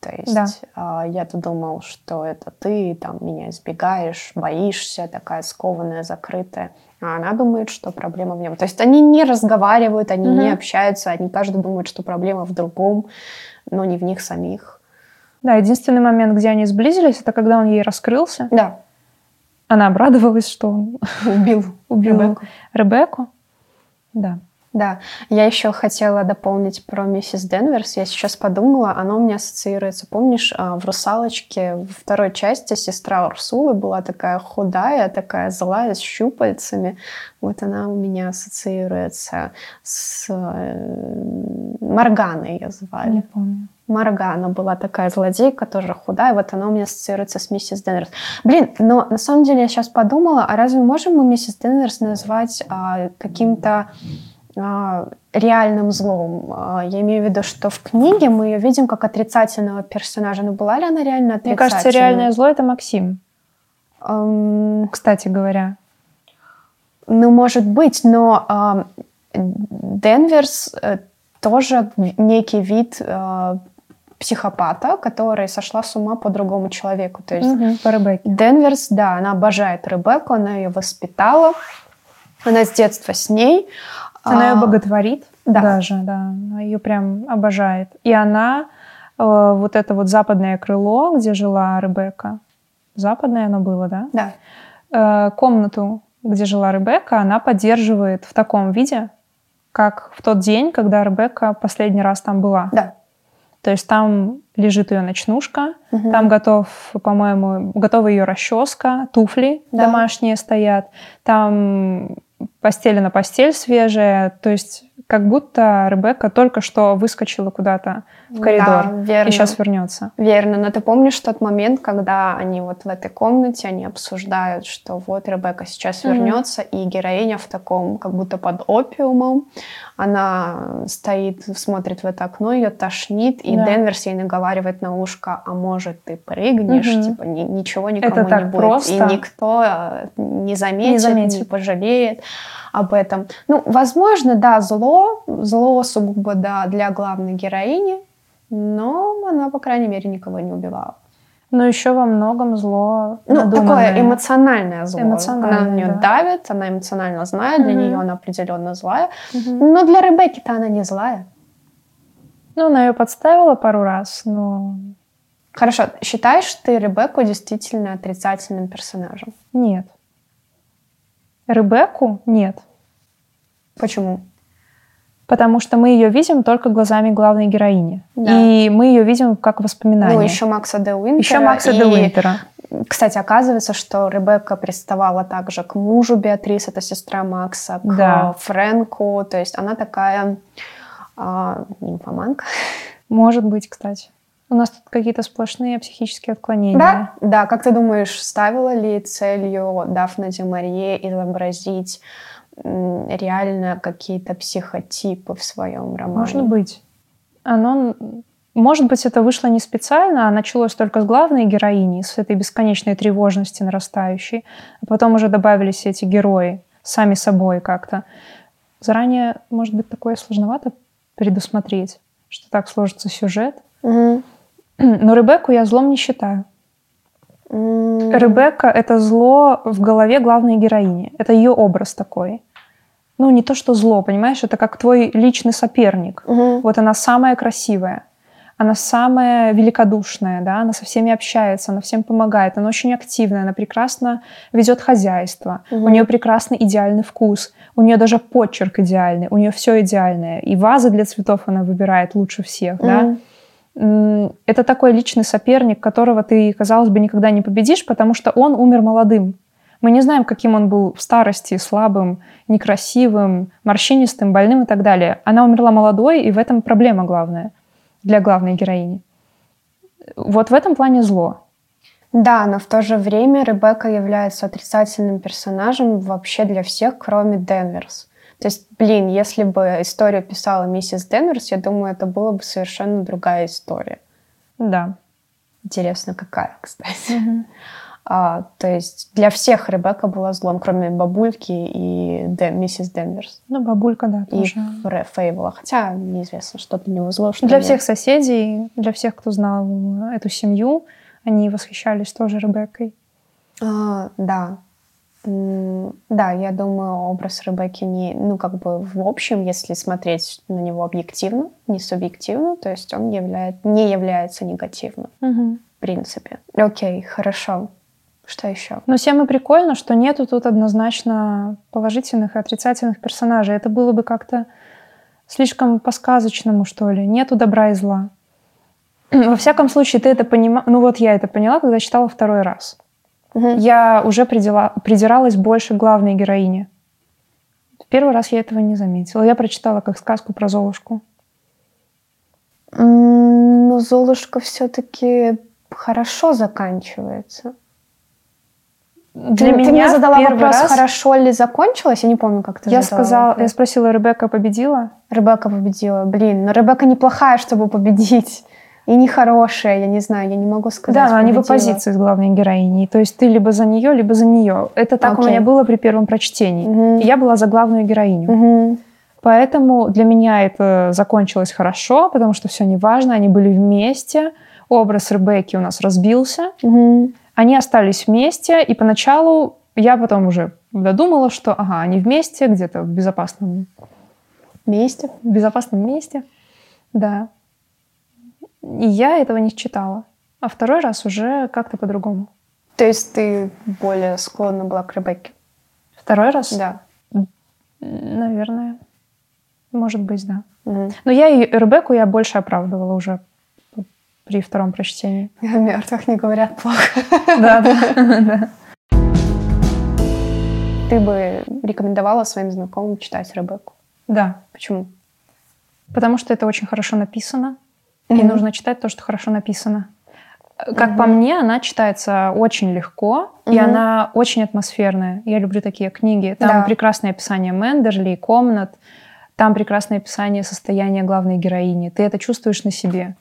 То есть да. а, я-то думал, что это ты там меня избегаешь, боишься, такая скованная, закрытая. А она думает, что проблема в нем. То есть они не разговаривают, они угу. не общаются, они каждый думает, что проблема в другом, но не в них самих. Да, единственный момент, где они сблизились, это когда он ей раскрылся. Да. Она обрадовалась, что он убил, убил Ребекку. Ребекку. Да. Да, я еще хотела дополнить про миссис Денверс. Я сейчас подумала, она у меня ассоциируется. Помнишь, а, в «Русалочке» во второй части сестра Урсулы была такая худая, такая злая, с щупальцами. Вот она у меня ассоциируется с э, Морганой ее звали. Не помню. Маргана была такая злодейка, тоже худая, вот она у меня ассоциируется с миссис Денверс. Блин, но на самом деле я сейчас подумала, а разве можем мы миссис Денверс назвать а, каким-то а, реальным злом. А, я имею в виду, что в книге мы ее видим как отрицательного персонажа. Но была ли она реально отрицательной? Мне кажется, реальное зло — это Максим. Um, Кстати говоря. Ну, может быть, но uh, Денверс uh, тоже некий вид uh, психопата, которая сошла с ума по другому человеку. То есть угу, по Ребекке. Денверс, да, она обожает Ребекку, она ее воспитала, она с детства с ней. Она ее а, боготворит да. даже, да. Она ее прям обожает. И она, э, вот это вот западное крыло, где жила Ребекка, западное оно было, да? Да. Э, комнату, где жила Ребекка, она поддерживает в таком виде, как в тот день, когда Ребекка последний раз там была. Да. То есть там лежит ее ночнушка, угу. там готов, по-моему, готова ее расческа, туфли да. домашние стоят, там постели на постель свежая, то есть как будто Ребекка только что выскочила куда-то в коридор да, верно. и сейчас вернется. Верно, но ты помнишь тот момент, когда они вот в этой комнате, они обсуждают, что вот Ребекка сейчас mm-hmm. вернется, и героиня в таком, как будто под опиумом, она стоит, смотрит в это окно, ее тошнит, и да. Денверс ей наговаривает на ушко, а может ты прыгнешь, mm-hmm. типа ни, ничего никому это так не будет, просто. и никто э, не заметит, не, заметит. не пожалеет об этом. Ну, возможно, да, зло, зло сугубо, да, для главной героини, но она, по крайней мере, никого не убивала. Но еще во многом зло Ну, надуманное. такое эмоциональное зло. Эмоциональное, она на нее да. давит, она эмоционально злая, для Мгм. нее она определенно злая. Мгм. Но для Ребекки-то она не злая. Ну, она ее подставила пару раз, но Хорошо, считаешь ты Ребекку действительно отрицательным персонажем? нет. Ребекку нет. Почему? Потому что мы ее видим только глазами главной героини. Да. И мы ее видим как воспоминание. Ну, еще Макса де Уинтера. Еще Макса и, де Уинтера. Кстати, оказывается, что Ребекка приставала также к мужу Беатрис, это сестра Макса, к Да. Фрэнку. То есть она такая а, нимфоманка. Может быть, кстати. У нас тут какие-то сплошные психические отклонения. Да, да. Как ты думаешь, ставила ли целью Дафна Ди Марье изобразить реально какие-то психотипы в своем романе? Может быть. Оно, может быть, это вышло не специально, а началось только с главной героини, с этой бесконечной тревожности нарастающей. А потом уже добавились эти герои сами собой как-то. Заранее, может быть, такое сложновато предусмотреть, что так сложится сюжет. Мгм. Но Ребекку я злом не считаю. М, Ребекка — это зло в голове главной героини. Это ее образ такой. Ну, не то, что зло, понимаешь? Это как твой личный соперник. Вот она самая красивая. Она самая великодушная, да, она со всеми общается, она всем помогает, она очень активная, она прекрасно ведет хозяйство, у нее прекрасный идеальный вкус, у нее даже почерк идеальный, у нее все идеальное, и вазы для цветов она выбирает лучше всех, да. Это такой личный соперник, которого ты, казалось бы, никогда не победишь, потому что он умер молодым. Мы не знаем, каким он был в старости, слабым, некрасивым, морщинистым, больным и так далее. Она умерла молодой, и в этом проблема главная для главной героини. Вот в этом плане зло. Да, но в то же время Ребекка является отрицательным персонажем вообще для всех, кроме Денверс. То есть, блин, если бы историю писала миссис Денверс, я думаю, это была бы совершенно другая история. Да. Интересно, какая, кстати. А, то есть для всех Ребекка была злом, кроме бабульки и Дэн- миссис Денверс. Ну, бабулька, да, И тоже. Фре- Фейвола. Хотя неизвестно, что для него зло, что Для нет. всех соседей, для всех, кто знал эту семью, они восхищались тоже Ребеккой. А, да. Да, я думаю, образ Ребекки не, ну, как бы в общем, если смотреть на него объективно, не субъективно, то есть он являет, не является негативным, в принципе. Окей, хорошо. Что еще? Но всем и прикольно, что нету тут однозначно положительных и отрицательных персонажей. Это было бы как-то слишком по-сказочному, что ли. Нету добра и зла. Во всяком случае, ты это понимаешь. Ну вот я это поняла, когда читала второй раз. Мгм. Я уже придела- придиралась больше к главной героине. Первый раз я этого не заметила. Я прочитала как сказку про Золушку. Но Золушка все-таки хорошо заканчивается. Для ты, меня ты мне задала вопрос, раз хорошо ли закончилось? Я не помню, как ты я задала сказала, вопрос. я спросила, Ребекка победила? Ребекка победила. Блин, но Ребекка неплохая, чтобы победить. И не хорошая, я не знаю, я не могу сказать. Да, но они в оппозиции с главной героиней. То есть ты либо за нее, либо за нее. Это так у Окей. меня было при первом прочтении. Мгм. И Я была за главную героиню. Мгм. Поэтому для меня это закончилось хорошо, потому что все не важно, они были вместе. Образ Ребекки у нас разбился. Мгм. Они остались вместе, и поначалу я потом уже додумала, что ага, они вместе, где-то в безопасном, Вместе. в безопасном месте. Да. И я этого не читала. А второй раз уже как-то по-другому. То есть ты более склонна была к Ребекке? Второй раз? Да. Наверное. Может быть, да. Мгм. Но я и Ребекку я больше оправдывала уже при втором прочтении. О мертвых не говорят плохо. Да, да. Ты бы рекомендовала своим знакомым читать Ребекку? Да, Почему? потому что это очень хорошо написано, и Мгм. нужно читать то, что хорошо написано. Как Мгм. по мне, она читается очень легко, и Мгм. она очень атмосферная. Я люблю такие книги. Там Да. прекрасное описание Мендерли и комнат, там прекрасное описание состояния главной героини. Ты это чувствуешь на себе.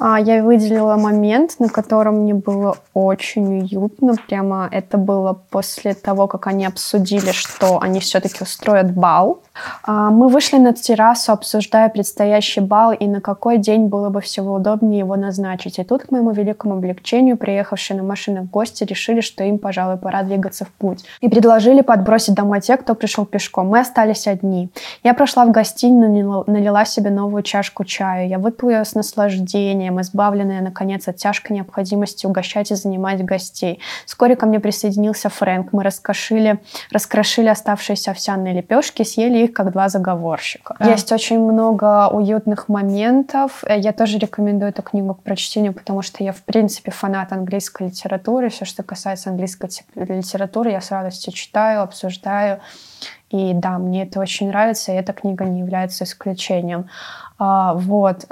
А, я выделила момент, на котором мне было очень уютно. Прямо это было после того, как они обсудили, что они все-таки устроят бал. А, мы вышли на террасу, обсуждая предстоящий бал и на какой день было бы всего удобнее его назначить. И тут, к моему великому облегчению, приехавшие на машинах гости решили, что им, пожалуй, пора двигаться в путь. И предложили подбросить домой тех, кто пришел пешком. Мы остались одни. Я прошла в гостиную, налила себе новую чашку чая. Я выпила ее с наслаждением, избавленная, наконец, от тяжкой необходимости угощать и занимать гостей. Вскоре ко мне присоединился Фрэнк. Мы раскошили, раскрошили оставшиеся овсяные лепешки, съели их как два заговорщика. А. Есть очень много уютных моментов. Э, я тоже рекомендую эту книгу к прочтению, потому что я, в принципе, фанат английской литературы. Все, что касается английской литературы, я с радостью читаю, обсуждаю. И да, мне это очень нравится, и эта книга не является исключением. А, вот.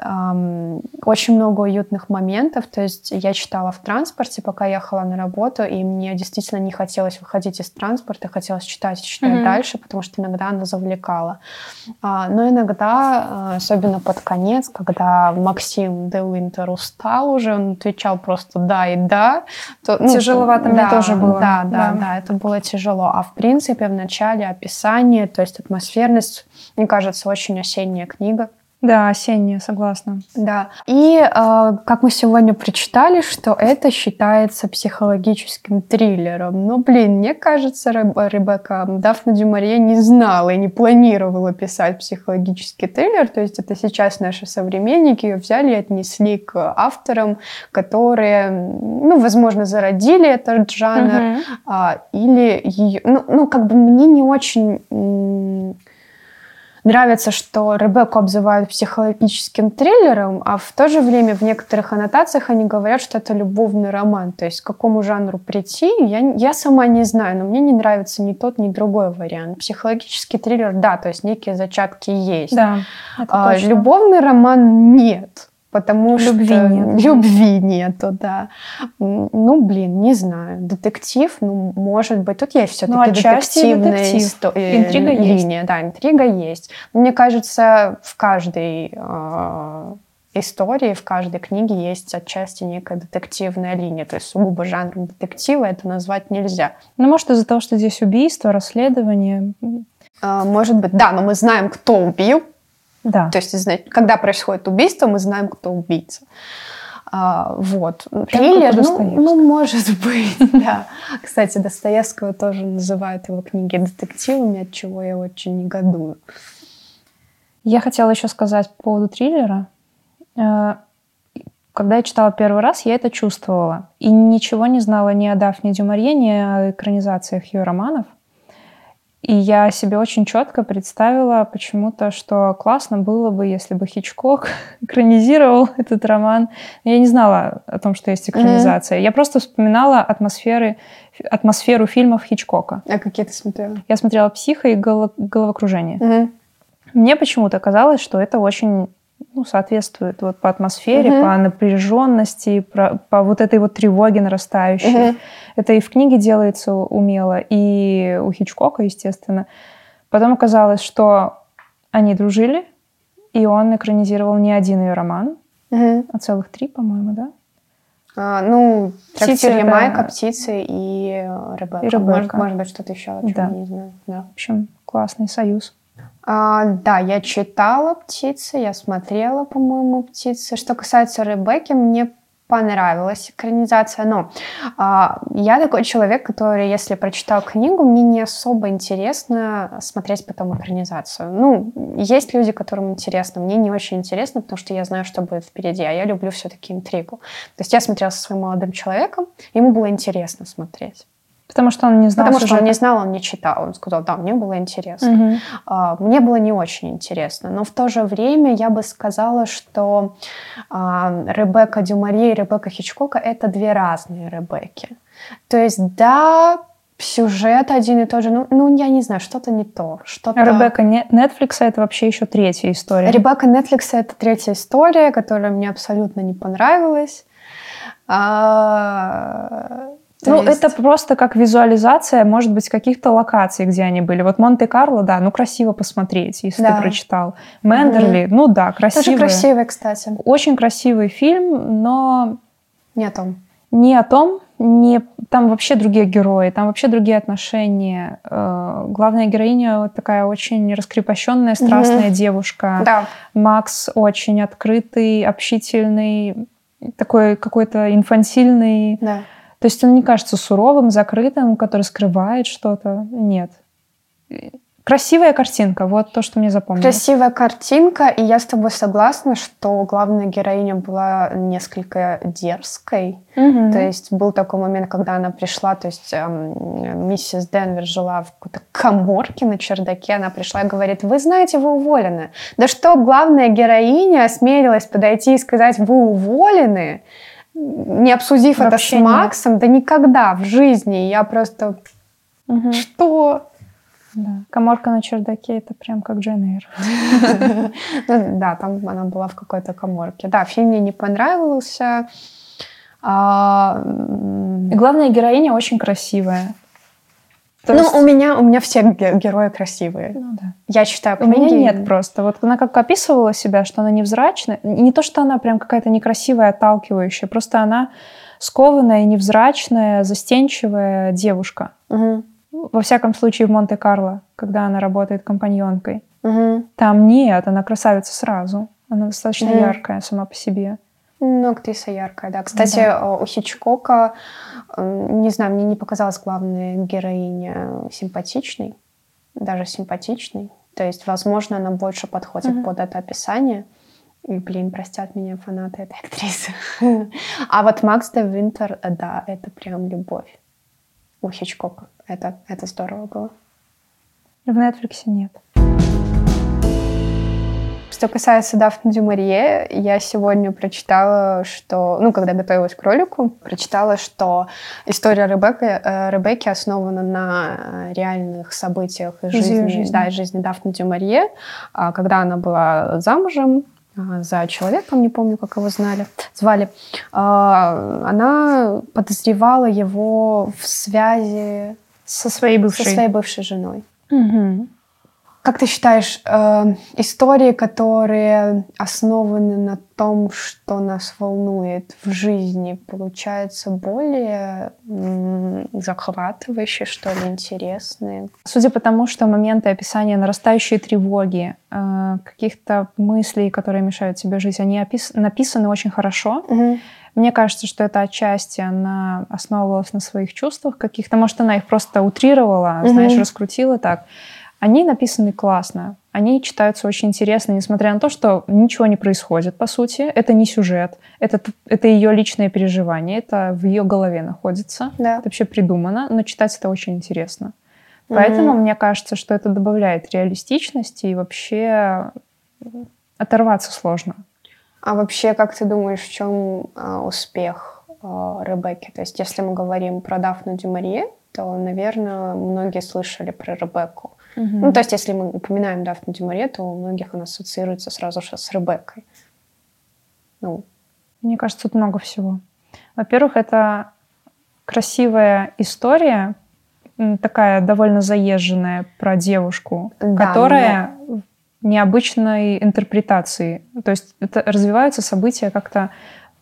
Очень много уютных моментов. То есть я читала в транспорте, пока ехала на работу, и мне действительно не хотелось выходить из транспорта, хотелось читать и читать mm-hmm. дальше, потому что иногда она завлекала. А, но иногда, а, особенно под конец, когда Максим де Уинтер устал уже, он отвечал просто «да» и «да». То, ну, Тяжеловато да, мне тоже было. Да, да, да, да, это было тяжело. А в принципе в начале описание, то есть атмосферность, мне кажется, очень осенняя книга. Да, осенняя, согласна. Да. И э, как мы сегодня прочитали, что это считается психологическим триллером. Ну, блин, мне кажется, Ребекка Дафна Дюмарье не знала и не планировала писать психологический триллер. То есть это сейчас наши современники ее взяли и отнесли к авторам, которые, ну, возможно, зародили этот жанр. Uh-huh. А, или ее... Ну, ну, как бы мне не очень нравится, что Ребекку обзывают психологическим триллером, а в то же время в некоторых аннотациях они говорят, что это любовный роман. То есть к какому жанру прийти, я, я сама не знаю, но мне не нравится ни тот, ни другой вариант. Психологический триллер, да, то есть некие зачатки есть. Да, а, любовный роман нет потому любви что нет. любви нету, да. Ну, блин, не знаю. Детектив, ну, может быть, тут есть все-таки ну, детективная детектив. исто... Э, интрига линия, есть. да, интрига есть. Мне кажется, в каждой э, истории, в каждой книге есть отчасти некая детективная линия, то есть сугубо жанр детектива это назвать нельзя. Ну, может, из-за того, что здесь убийство, расследование. Э, может быть, да, но мы знаем, кто убил, да. То есть, когда происходит убийство, мы знаем, кто убийца. А, вот. Триллер, ну, ну, может быть, да. Кстати, Достоевского тоже называют его книги детективами, от чего я очень негодую. Я хотела еще сказать по поводу триллера. Э, когда я читала первый раз, я это чувствовала. И ничего не знала ни о Дафне Дюмарье, ни о экранизациях ее романов. И я себе очень четко представила почему-то, что классно было бы, если бы Хичкок экранизировал этот роман. Я не знала о том, что есть экранизация. Mm-hmm. Я просто вспоминала атмосферы, атмосферу фильмов Хичкока. А какие ты смотрела? Я смотрела «Психо» и «Головокружение». Mm-hmm. Мне почему-то казалось, что это очень ну, соответствует вот по атмосфере, uh-huh. по напряженности, по, по вот этой вот тревоге нарастающей. Uh-huh. Это и в книге делается умело, и у Хичкока, естественно. Потом оказалось, что они дружили, и он экранизировал не один ее роман, uh-huh. а целых три, по-моему, да? А, ну, птицы Ямайка, птицы и Ребекка. И Ребекка. Может, может быть, что-то еще, о чем да. я не знаю. Да. В общем, классный союз. А, да, я читала «Птицы», я смотрела, по-моему, «Птицы». Что касается Ребекки, мне понравилась экранизация, но а, я такой человек, который, если прочитал книгу, мне не особо интересно смотреть потом экранизацию. Ну, есть люди, которым интересно, мне не очень интересно, потому что я знаю, что будет впереди, а я люблю все-таки интригу. То есть я смотрела со своим молодым человеком, ему было интересно смотреть. Потому что он не знал Потому сюжета. что он не знал, он не читал. Он сказал, да, мне было интересно. Угу. А, мне было не очень интересно. Но в то же время я бы сказала, что а, Ребекка Дюмари и Ребекка Хичкока — это две разные Ребекки. То есть, да, сюжет один и тот же. Ну, ну я не знаю, что-то не то. Что-то... Ребекка Netflix это вообще еще третья история. Ребекка Netflix это третья история, которая мне абсолютно не понравилась. А то ну, есть... это просто как визуализация, может быть, каких-то локаций, где они были. Вот Монте-Карло, да, ну красиво посмотреть, если да. ты прочитал. Мендерли, угу. ну да, красивый. Тоже красивый, кстати. Очень красивый фильм, но... Не о том. Не о том. не там вообще другие герои, там вообще другие отношения. Э, главная героиня такая очень раскрепощенная, страстная mm-hmm. девушка. Да. Макс очень открытый, общительный, такой какой-то инфантильный. Да. То есть он не кажется суровым, закрытым, который скрывает что-то. Нет. Красивая картинка, вот то, что мне запомнилось. Красивая картинка, и я с тобой согласна, что главная героиня была несколько дерзкой. Угу. То есть был такой момент, когда она пришла, то есть эм, миссис Денвер жила в какой-то коморке на чердаке, она пришла и говорит, вы знаете, вы уволены. Да что главная героиня осмелилась подойти и сказать, вы уволены, не обсудив Вообще это с Максом, нет. да никогда в жизни. Я просто... Угу. Что? Да. Коморка на чердаке это прям как Джен Эйр. Ну да, там она была в какой-то коморке. Да, фильм мне не понравился. А, главная героиня очень красивая. То ну, есть... у меня у меня все герои красивые. Ну, да. Я читаю книги. У меня нет просто. Вот она как описывала себя, что она невзрачная. Не то, что она прям какая-то некрасивая, отталкивающая. Просто она скованная, невзрачная, застенчивая девушка. Угу. Во всяком случае, в Монте-Карло, когда она работает компаньонкой. Угу. Там нет, она красавица сразу. Она достаточно угу. яркая сама по себе. Ну, актриса яркая, да. Кстати, да. у Хичкока, не знаю, мне не показалась главная героиня симпатичной, даже симпатичной. То есть, возможно, она больше подходит угу. под это описание. И, блин, простят меня фанаты этой актрисы. А вот Макс де Винтер, да, это прям любовь у Хичкока. Это, это здорово было. В Netflix нет. Что касается Дафны Дюмарье, я сегодня прочитала, что, ну, когда готовилась к ролику, прочитала, что история Ребекки, э, Ребекки основана на реальных событиях из жизни, жизни. Да, из жизни Дафны Дюмарье, а, когда она была замужем, а, за человеком, не помню, как его знали, звали, она подозревала его в связи со своей бывшей, со своей бывшей женой. Угу. Как ты считаешь, э, истории, которые основаны на том, что нас волнует в жизни, получаются более м, захватывающие, что ли, интересные? Судя по тому, что моменты описания нарастающей тревоги, э, каких-то мыслей, которые мешают тебе жить, они опис- написаны очень хорошо. Угу. Мне кажется, что это отчасти она основывалась на своих чувствах каких-то. Может, она их просто утрировала, угу. знаешь, раскрутила так. Они написаны классно, они читаются очень интересно, несмотря на то, что ничего не происходит, по сути. Это не сюжет, это, это ее личное переживание, это в ее голове находится. Да. Это вообще придумано, но читать это очень интересно. Поэтому mm-hmm. мне кажется, что это добавляет реалистичности и вообще оторваться сложно. А вообще, как ты думаешь, в чем а, успех а, Ребекки? То есть, если мы говорим про Дафну Дюмарье, то, наверное, многие слышали про Ребекку. Угу. Ну, то есть, если мы упоминаем Дафну Дюмаре, то у многих она ассоциируется сразу же с Ребеккой. Ну. Мне кажется, тут много всего. Во-первых, это красивая история, такая довольно заезженная про девушку, да, которая но... необычной интерпретации. То есть это развиваются события как-то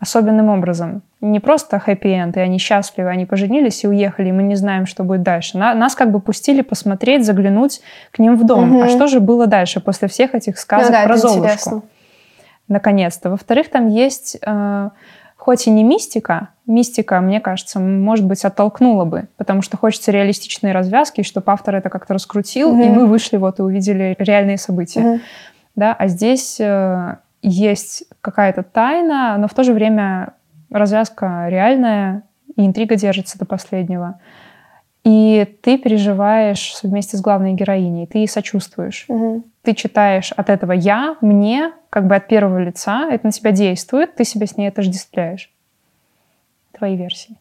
особенным образом. Не просто хэппи-энд, и они счастливы, они поженились и уехали, и мы не знаем, что будет дальше. На, нас как бы пустили посмотреть, заглянуть к ним в дом. Угу. А что же было дальше после всех этих сказок ну, да, про Золушку? Интересно. Наконец-то. Во-вторых, там есть, э, хоть и не мистика, мистика, мне кажется, может быть, оттолкнула бы, потому что хочется реалистичной развязки, чтобы автор это как-то раскрутил, угу. и мы вышли вот и увидели реальные события. Угу. Да, а здесь... Э, есть какая-то тайна, но в то же время развязка реальная, и интрига держится до последнего. И ты переживаешь вместе с главной героиней, ты ей сочувствуешь. Угу. Ты читаешь от этого «я», «мне», как бы от первого лица, это на тебя действует, ты себя с ней отождествляешь. Твои версии.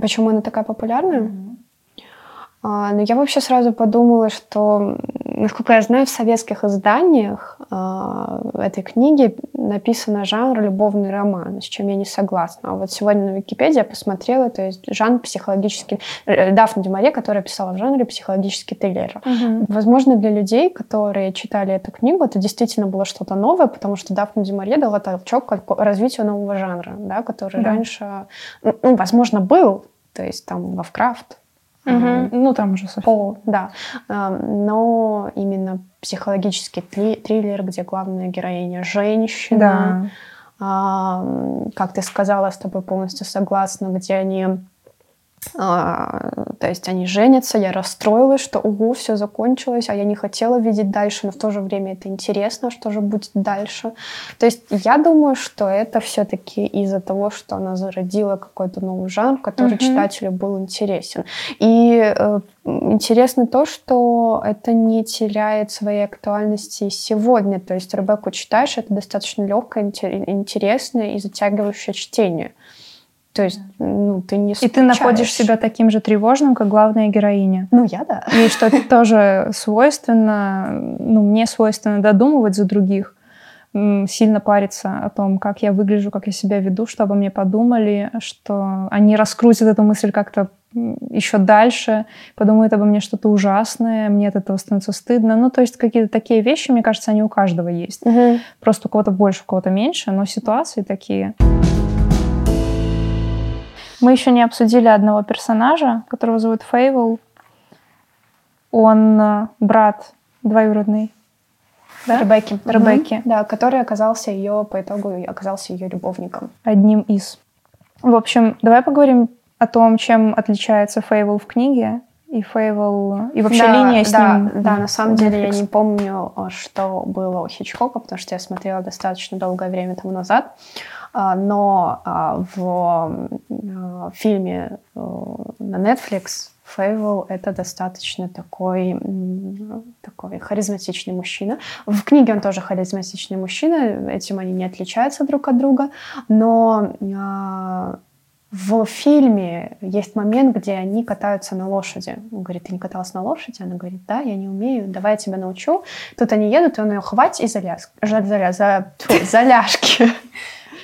Почему она такая популярная? Mm-hmm. А, ну, я вообще сразу подумала, что насколько я знаю, в советских изданиях э, этой книги написано жанр любовный роман, с чем я не согласна. А вот сегодня на Википедии я посмотрела, то есть жанр психологический... Э, Дафна Дюмаре, которая писала в жанре психологический триллер. Угу. Возможно, для людей, которые читали эту книгу, это действительно было что-то новое, потому что Дафна Дюмаре дала толчок к развитию нового жанра, да, который да. раньше, ну, возможно, был, то есть там Лавкрафт, Угу. Ну, там уже совсем. О, да. Но именно психологический триллер, где главная героиня женщина. Да. Как ты сказала, с тобой полностью согласна, где они а, то есть они женятся, я расстроилась, что угу, все закончилось, а я не хотела видеть дальше, но в то же время это интересно, что же будет дальше. То есть я думаю, что это все-таки из-за того, что она зародила какой-то новый жанр, который угу. читателю был интересен. И э, интересно то, что это не теряет своей актуальности сегодня. То есть Ребекку читаешь, это достаточно легкое, интересное и затягивающее чтение. То есть, ну, ты не И ты находишь себя таким же тревожным, как главная героиня. Ну, я да. И что это тоже свойственно, ну, мне свойственно додумывать за других, сильно париться о том, как я выгляжу, как я себя веду, что обо мне подумали, что они раскрутят эту мысль как-то еще дальше, подумают обо мне что-то ужасное, мне от этого становится стыдно. Ну, то есть какие-то такие вещи, мне кажется, они у каждого есть. Угу. Просто у кого-то больше, у кого-то меньше, но ситуации такие. Мы еще не обсудили одного персонажа, которого зовут Фейвел. Он э, брат двоюродный. Да? Ребекки. Ребекки. Угу. Да, который оказался ее, по итогу, оказался ее любовником. Одним из. В общем, давай поговорим о том, чем отличается Фейвел в книге и Фейвел, и вообще да, линия с да, ним. Да, на самом деле я не помню, что было у Хичкока, потому что я смотрела достаточно долгое время тому назад. А, но а, в а, фильме э, на Netflix Фейвел — это достаточно такой, такой харизматичный мужчина. В книге он тоже харизматичный мужчина, этим они не отличаются друг от друга, но в фильме есть момент, где они катаются на лошади. Он говорит, ты не каталась на лошади? Она говорит, да, я не умею, давай я тебя научу. Тут они едут, и он ее хватит и заляз, за, за, за, за ляжки.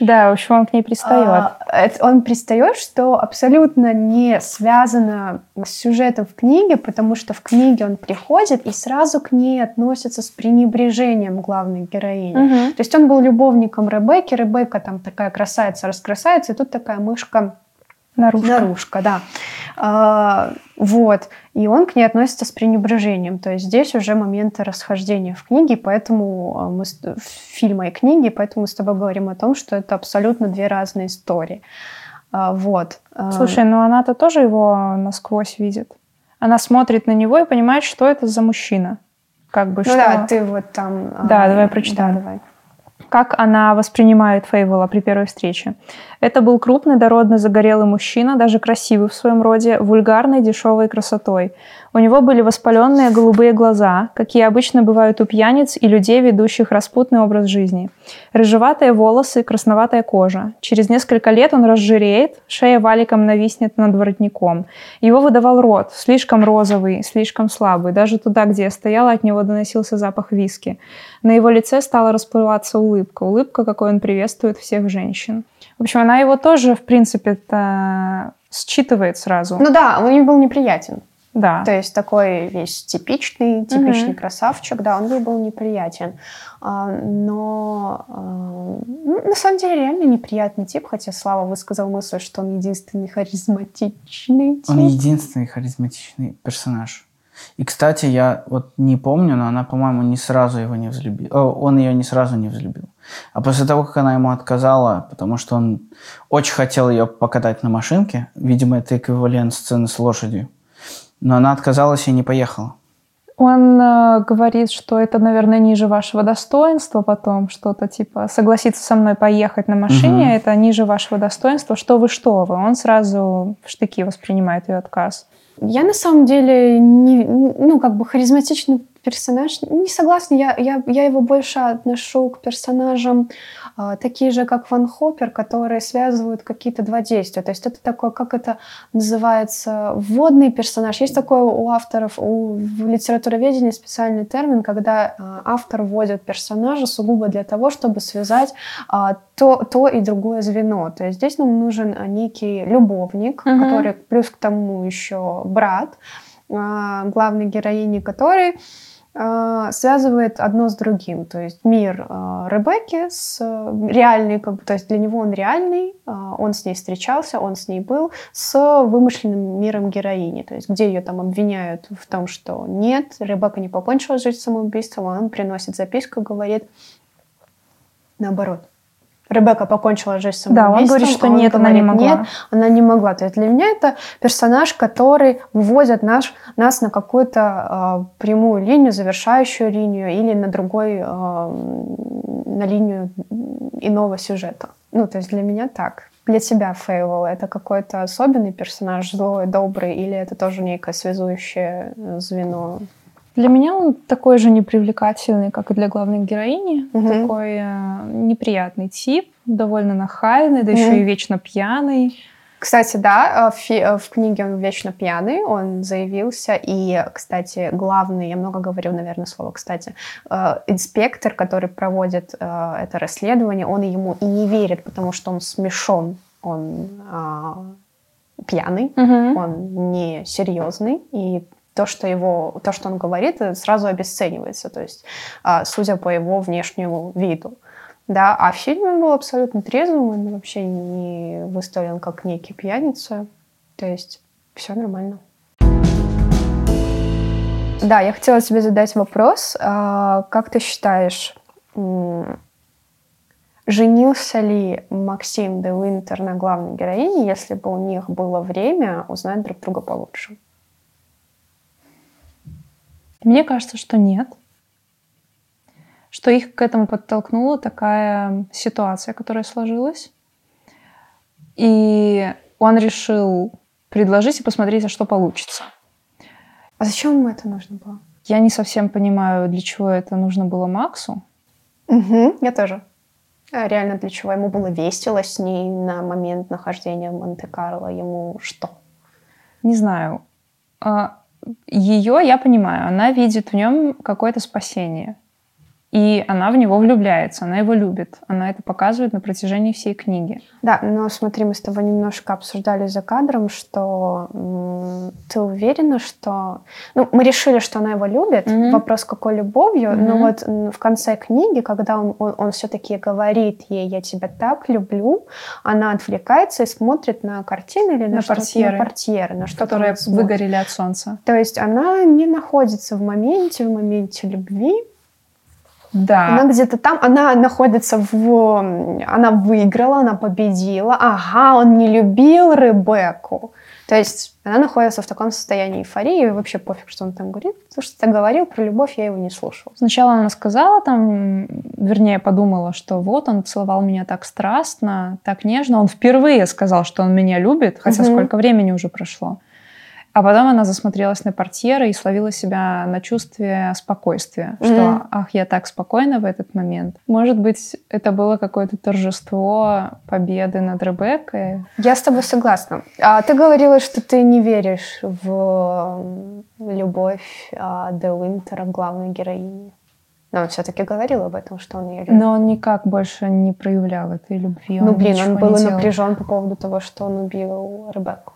Да, в общем, он к ней пристает. А, он пристает, что абсолютно не связано с сюжетом в книге, потому что в книге он приходит и сразу к ней относится с пренебрежением главной героини. Угу. То есть он был любовником Ребекки, Ребекка там такая красавица, раскрасавица, и тут такая мышка Наружка. Наружка, да. А, вот. И он к ней относится с пренебрежением. То есть здесь уже моменты расхождения в книге, поэтому а, мы в фильме и книге, поэтому мы с тобой говорим о том, что это абсолютно две разные истории. А, вот. А, Слушай, ну она-то тоже его насквозь видит. Она смотрит на него и понимает, что это за мужчина. Как бы ну что... да, ты вот там... Да, давай прочитаем. Да, давай как она воспринимает Фейвела при первой встрече. Это был крупный, дородный, загорелый мужчина, даже красивый в своем роде, вульгарной, дешевой красотой. У него были воспаленные голубые глаза, какие обычно бывают у пьяниц и людей, ведущих распутный образ жизни. Рыжеватые волосы, красноватая кожа. Через несколько лет он разжиреет, шея валиком нависнет над воротником. Его выдавал рот, слишком розовый, слишком слабый. Даже туда, где я стояла, от него доносился запах виски. На его лице стала расплываться улыбка. Улыбка, какой он приветствует всех женщин. В общем, она его тоже, в принципе, считывает сразу. Ну да, он ей был неприятен. Да. То есть такой весь типичный, типичный угу. красавчик, да, он ей был неприятен. А, но а, ну, на самом деле реально неприятный тип, хотя Слава высказал мысль, что он единственный харизматичный тип. Он единственный харизматичный персонаж. И, кстати, я вот не помню, но она, по-моему, не сразу его не взлюбила. Он ее не сразу не взлюбил. А после того, как она ему отказала, потому что он очень хотел ее покатать на машинке, видимо, это эквивалент сцены с лошадью, но она отказалась и не поехала. Он э, говорит, что это, наверное, ниже вашего достоинства потом, что-то типа согласиться со мной поехать на машине, угу. это ниже вашего достоинства, что вы, что вы. Он сразу в штыки воспринимает ее отказ. Я на самом деле не, ну как бы харизматичный персонаж... Не согласна, я, я, я его больше отношу к персонажам такие же, как Ван Хоппер, которые связывают какие-то два действия. То есть это такой, как это называется, вводный персонаж. Есть такой у авторов, у, в литературоведении специальный термин, когда э, автор вводит персонажа сугубо для того, чтобы связать э, то, то и другое звено. То есть здесь нам нужен некий любовник, угу. который плюс к тому еще брат, главной героини, который связывает одно с другим. То есть мир э, Ребекки с э, реальный, как бы, то есть для него он реальный, он с ней встречался, он с ней был, с вымышленным миром героини. То есть где ее там обвиняют в том, что нет, Ребекка не покончила жизнь самоубийством, а он приносит записку говорит наоборот. Ребекка покончила жизнь самоубийством. Да, он говорит, что он нет, говорит, она не могла. Нет, она не могла. То есть для меня это персонаж, который выводит наш, нас на какую-то э, прямую линию, завершающую линию или на другой, э, на линию иного сюжета. Ну, то есть для меня так. Для тебя Фейвол это какой-то особенный персонаж, злой, добрый, или это тоже некое связующее звено? Для меня он такой же непривлекательный, как и для главной героини. Угу. Такой э, неприятный тип, довольно нахальный, да угу. еще и вечно пьяный. Кстати, да, э, в, э, в книге он вечно пьяный, он заявился, и, кстати, главный, я много говорю, наверное, слово, кстати, э, инспектор, который проводит э, это расследование, он ему и не верит, потому что он смешон, он э, пьяный, угу. он не серьезный, и то, что его, то, что он говорит, сразу обесценивается, то есть, а, судя по его внешнему виду. Да, а в фильме он был абсолютно трезвым, он вообще не выставлен как некий пьяница. То есть все нормально. Да, я хотела тебе задать вопрос. А, как ты считаешь, женился ли Максим де Винтер на главной героине, если бы у них было время узнать друг друга получше? Мне кажется, что нет. Что их к этому подтолкнула такая ситуация, которая сложилась. И он решил предложить и посмотреть, а что получится. А зачем ему это нужно было? Я не совсем понимаю, для чего это нужно было Максу. Угу, я тоже. А реально для чего? Ему было весело с ней на момент нахождения в Монте-Карло. Ему что? Не знаю. А, ее я понимаю, она видит в нем какое-то спасение. И она в него влюбляется, она его любит. Она это показывает на протяжении всей книги. Да, но смотри, мы с тобой немножко обсуждали за кадром, что м- ты уверена, что... Ну, мы решили, что она его любит. Mm-hmm. Вопрос, какой любовью. Mm-hmm. Но вот в конце книги, когда он, он, он все-таки говорит ей, я тебя так люблю, она отвлекается и смотрит на картины или на, на портьеры, на портьеры, на что которые выгорели от солнца. То есть она не находится в моменте, в моменте любви, да. Она где-то там, она находится в... Она выиграла, она победила. Ага, он не любил Ребекку. То есть она находится в таком состоянии эйфории, и вообще пофиг, что он там говорит. Потому что так говорил про любовь, я его не слушала. Сначала она сказала там, вернее, подумала, что вот он целовал меня так страстно, так нежно. Он впервые сказал, что он меня любит, хотя угу. сколько времени уже прошло. А потом она засмотрелась на портьеры и словила себя на чувстве спокойствия, mm-hmm. что «ах, я так спокойна в этот момент». Может быть, это было какое-то торжество победы над Ребеккой? Я с тобой согласна. А, ты говорила, что ты не веришь в любовь а, Де Уинтера главной героине. Но он все-таки говорил об этом, что он ее любит. Но он никак больше не проявлял этой любви. Ну, блин, он был напряжен по поводу того, что он убил Ребекку.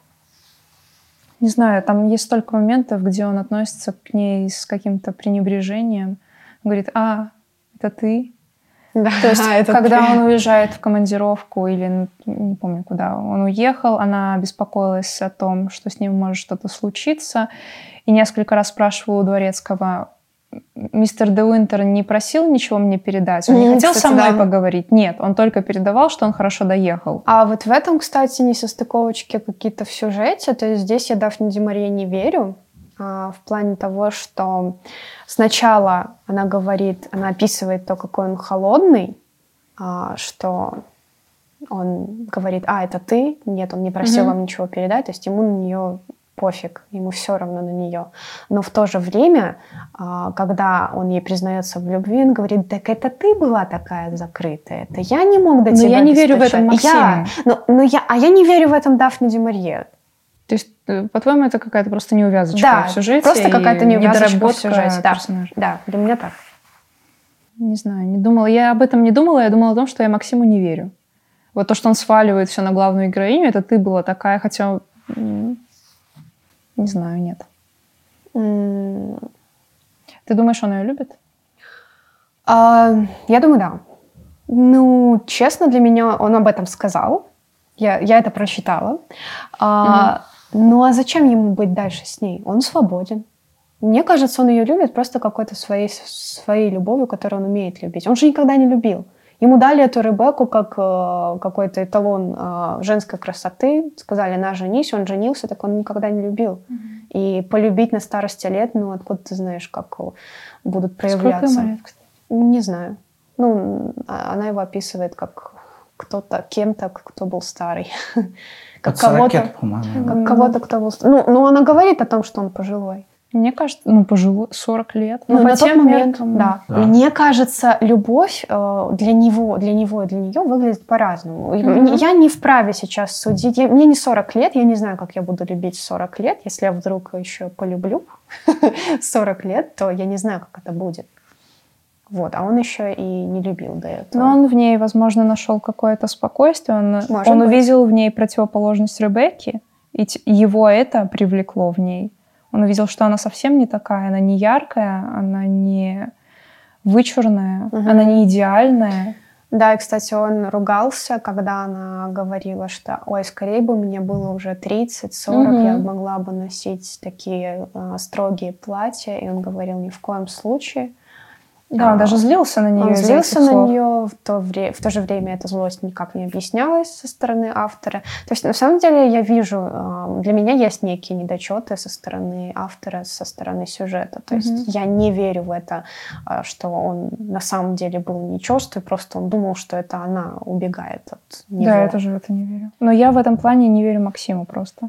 Не знаю, там есть столько моментов, где он относится к ней с каким-то пренебрежением. Говорит, а, это ты? Да, То есть, это когда ты. он уезжает в командировку или не помню куда, он уехал, она беспокоилась о том, что с ним может что-то случиться, и несколько раз спрашивала у дворецкого, мистер Де Уинтер не просил ничего мне передать? Он не, хотел кстати, со мной да. поговорить? Нет, он только передавал, что он хорошо доехал. А вот в этом, кстати, не состыковочки какие-то в сюжете. То есть здесь я Дафне Демарье не верю. А, в плане того, что сначала она говорит, она описывает то, какой он холодный, а, что он говорит, а, это ты? Нет, он не просил mm-hmm. вам ничего передать. То есть ему на нее пофиг, ему все равно на нее. Но в то же время, а, когда он ей признается в любви, он говорит, так это ты была такая закрытая, это я не мог до но тебя я не верю в достучаться». этом Максиму. Я, но, но я, а я не верю в этом Дафне Демарье. То есть, э, по-твоему, это какая-то просто неувязочка Да, в сюжете? просто какая-то неувязочка в сюжете, да. персонажа? Да, для меня так. Не знаю, не думала. Я об этом не думала, я думала о том, что я Максиму не верю. Вот то, что он сваливает все на главную героиню, это ты была такая, хотя... Не знаю, нет. Ты думаешь, он ее любит? А, я думаю, да. Ну, честно, для меня он об этом сказал. Я, я это прочитала. А, Ну а зачем ему быть дальше с ней? Он свободен. Мне кажется, он ее любит просто какой-то своей, своей любовью, которую он умеет любить. Он же никогда не любил. Ему дали эту Ребекку как э, какой-то эталон э, женской красоты. Сказали, на, женись. Он женился, так он никогда не любил. И полюбить на старости лет, ну, откуда ты знаешь, как э, будут проявляться? Сколько ему лет, кстати? Не знаю. Ну, а- она его описывает как кто-то, кем-то, кто был старый. Как кого-то, 40, по-моему. как кого-то, кто был... Ну, ну, она говорит о том, что он пожилой. Мне кажется, ну, пожилой, 40 лет. Ну, по на тот тем момент, меркам, да. Да. Мне кажется, любовь э, для него, для него и для нее выглядит по-разному. Мгм. Я не вправе сейчас судить. Я- мне не 40 лет, я не знаю, как я буду любить в 40 лет. Если я вдруг еще полюблю 40 лет, то я не знаю, как это будет. Вот, а он еще и не любил до этого. Но он в ней, возможно, нашел какое-то спокойствие. Он, Может он быть. увидел в ней противоположность Ребекки, и его это привлекло в ней. Он увидел, что она совсем не такая, она не яркая, она не вычурная, Мгм. она не идеальная. Да, и, кстати, он ругался, когда она говорила, что, ой, скорее бы мне было уже 30-40, Мгм. я могла бы носить такие э, строгие платья. И он говорил, ни в коем случае. Да, А, он даже злился на нее. Он злился на нее, в то, вре- в то же время эта злость никак не объяснялась со стороны автора. То есть, на самом деле, я вижу, э, для меня есть некие недочеты со стороны автора, со стороны сюжета. То есть, Мгм. я не верю в это, э, что он на самом деле был нечестный, просто он думал, что это она убегает от него. Да, я тоже в это не верю. Но я в этом плане не верю Максиму просто.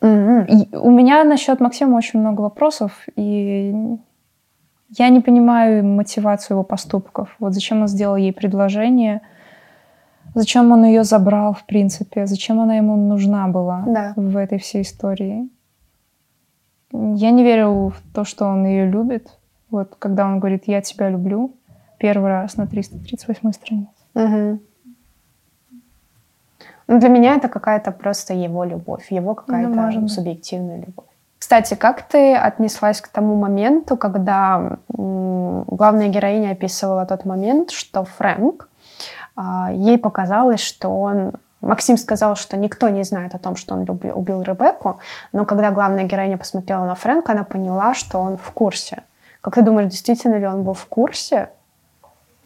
И у меня насчет Максима очень много вопросов, и я не понимаю мотивацию его поступков. Вот зачем он сделал ей предложение, зачем он ее забрал, в принципе, зачем она ему нужна была Да. в этой всей истории. Я не верю в то, что он ее любит. Вот когда он говорит «я тебя люблю» первый раз на 338 странице. Мгм. Ну, для меня это какая-то просто его любовь, его какая-то Ну, может быть. субъективная любовь. Кстати, как ты отнеслась к тому моменту, когда главная героиня описывала тот момент, что Фрэнк, а, ей показалось, что он... Максим сказал, что никто не знает о том, что он убил Ребекку, но когда главная героиня посмотрела на Фрэнка, она поняла, что он в курсе. Как ты думаешь, действительно ли он был в курсе?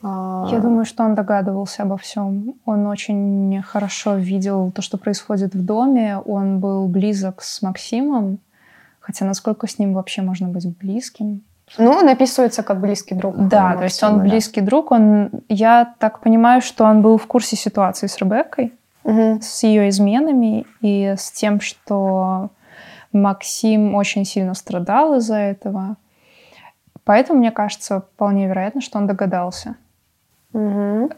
А, Я думаю, что он догадывался обо всем. Он очень хорошо видел то, что происходит в доме. Он был близок с Максимом. Хотя насколько с ним вообще можно быть близким? Ну, он описывается как близкий друг. Да, то есть он да. близкий друг. Он, я так понимаю, что он был в курсе ситуации с Ребеккой, Мгм. с ее изменами и с тем, что Максим очень сильно страдал из-за этого. Поэтому, мне кажется, вполне вероятно, что он догадался. Мгм.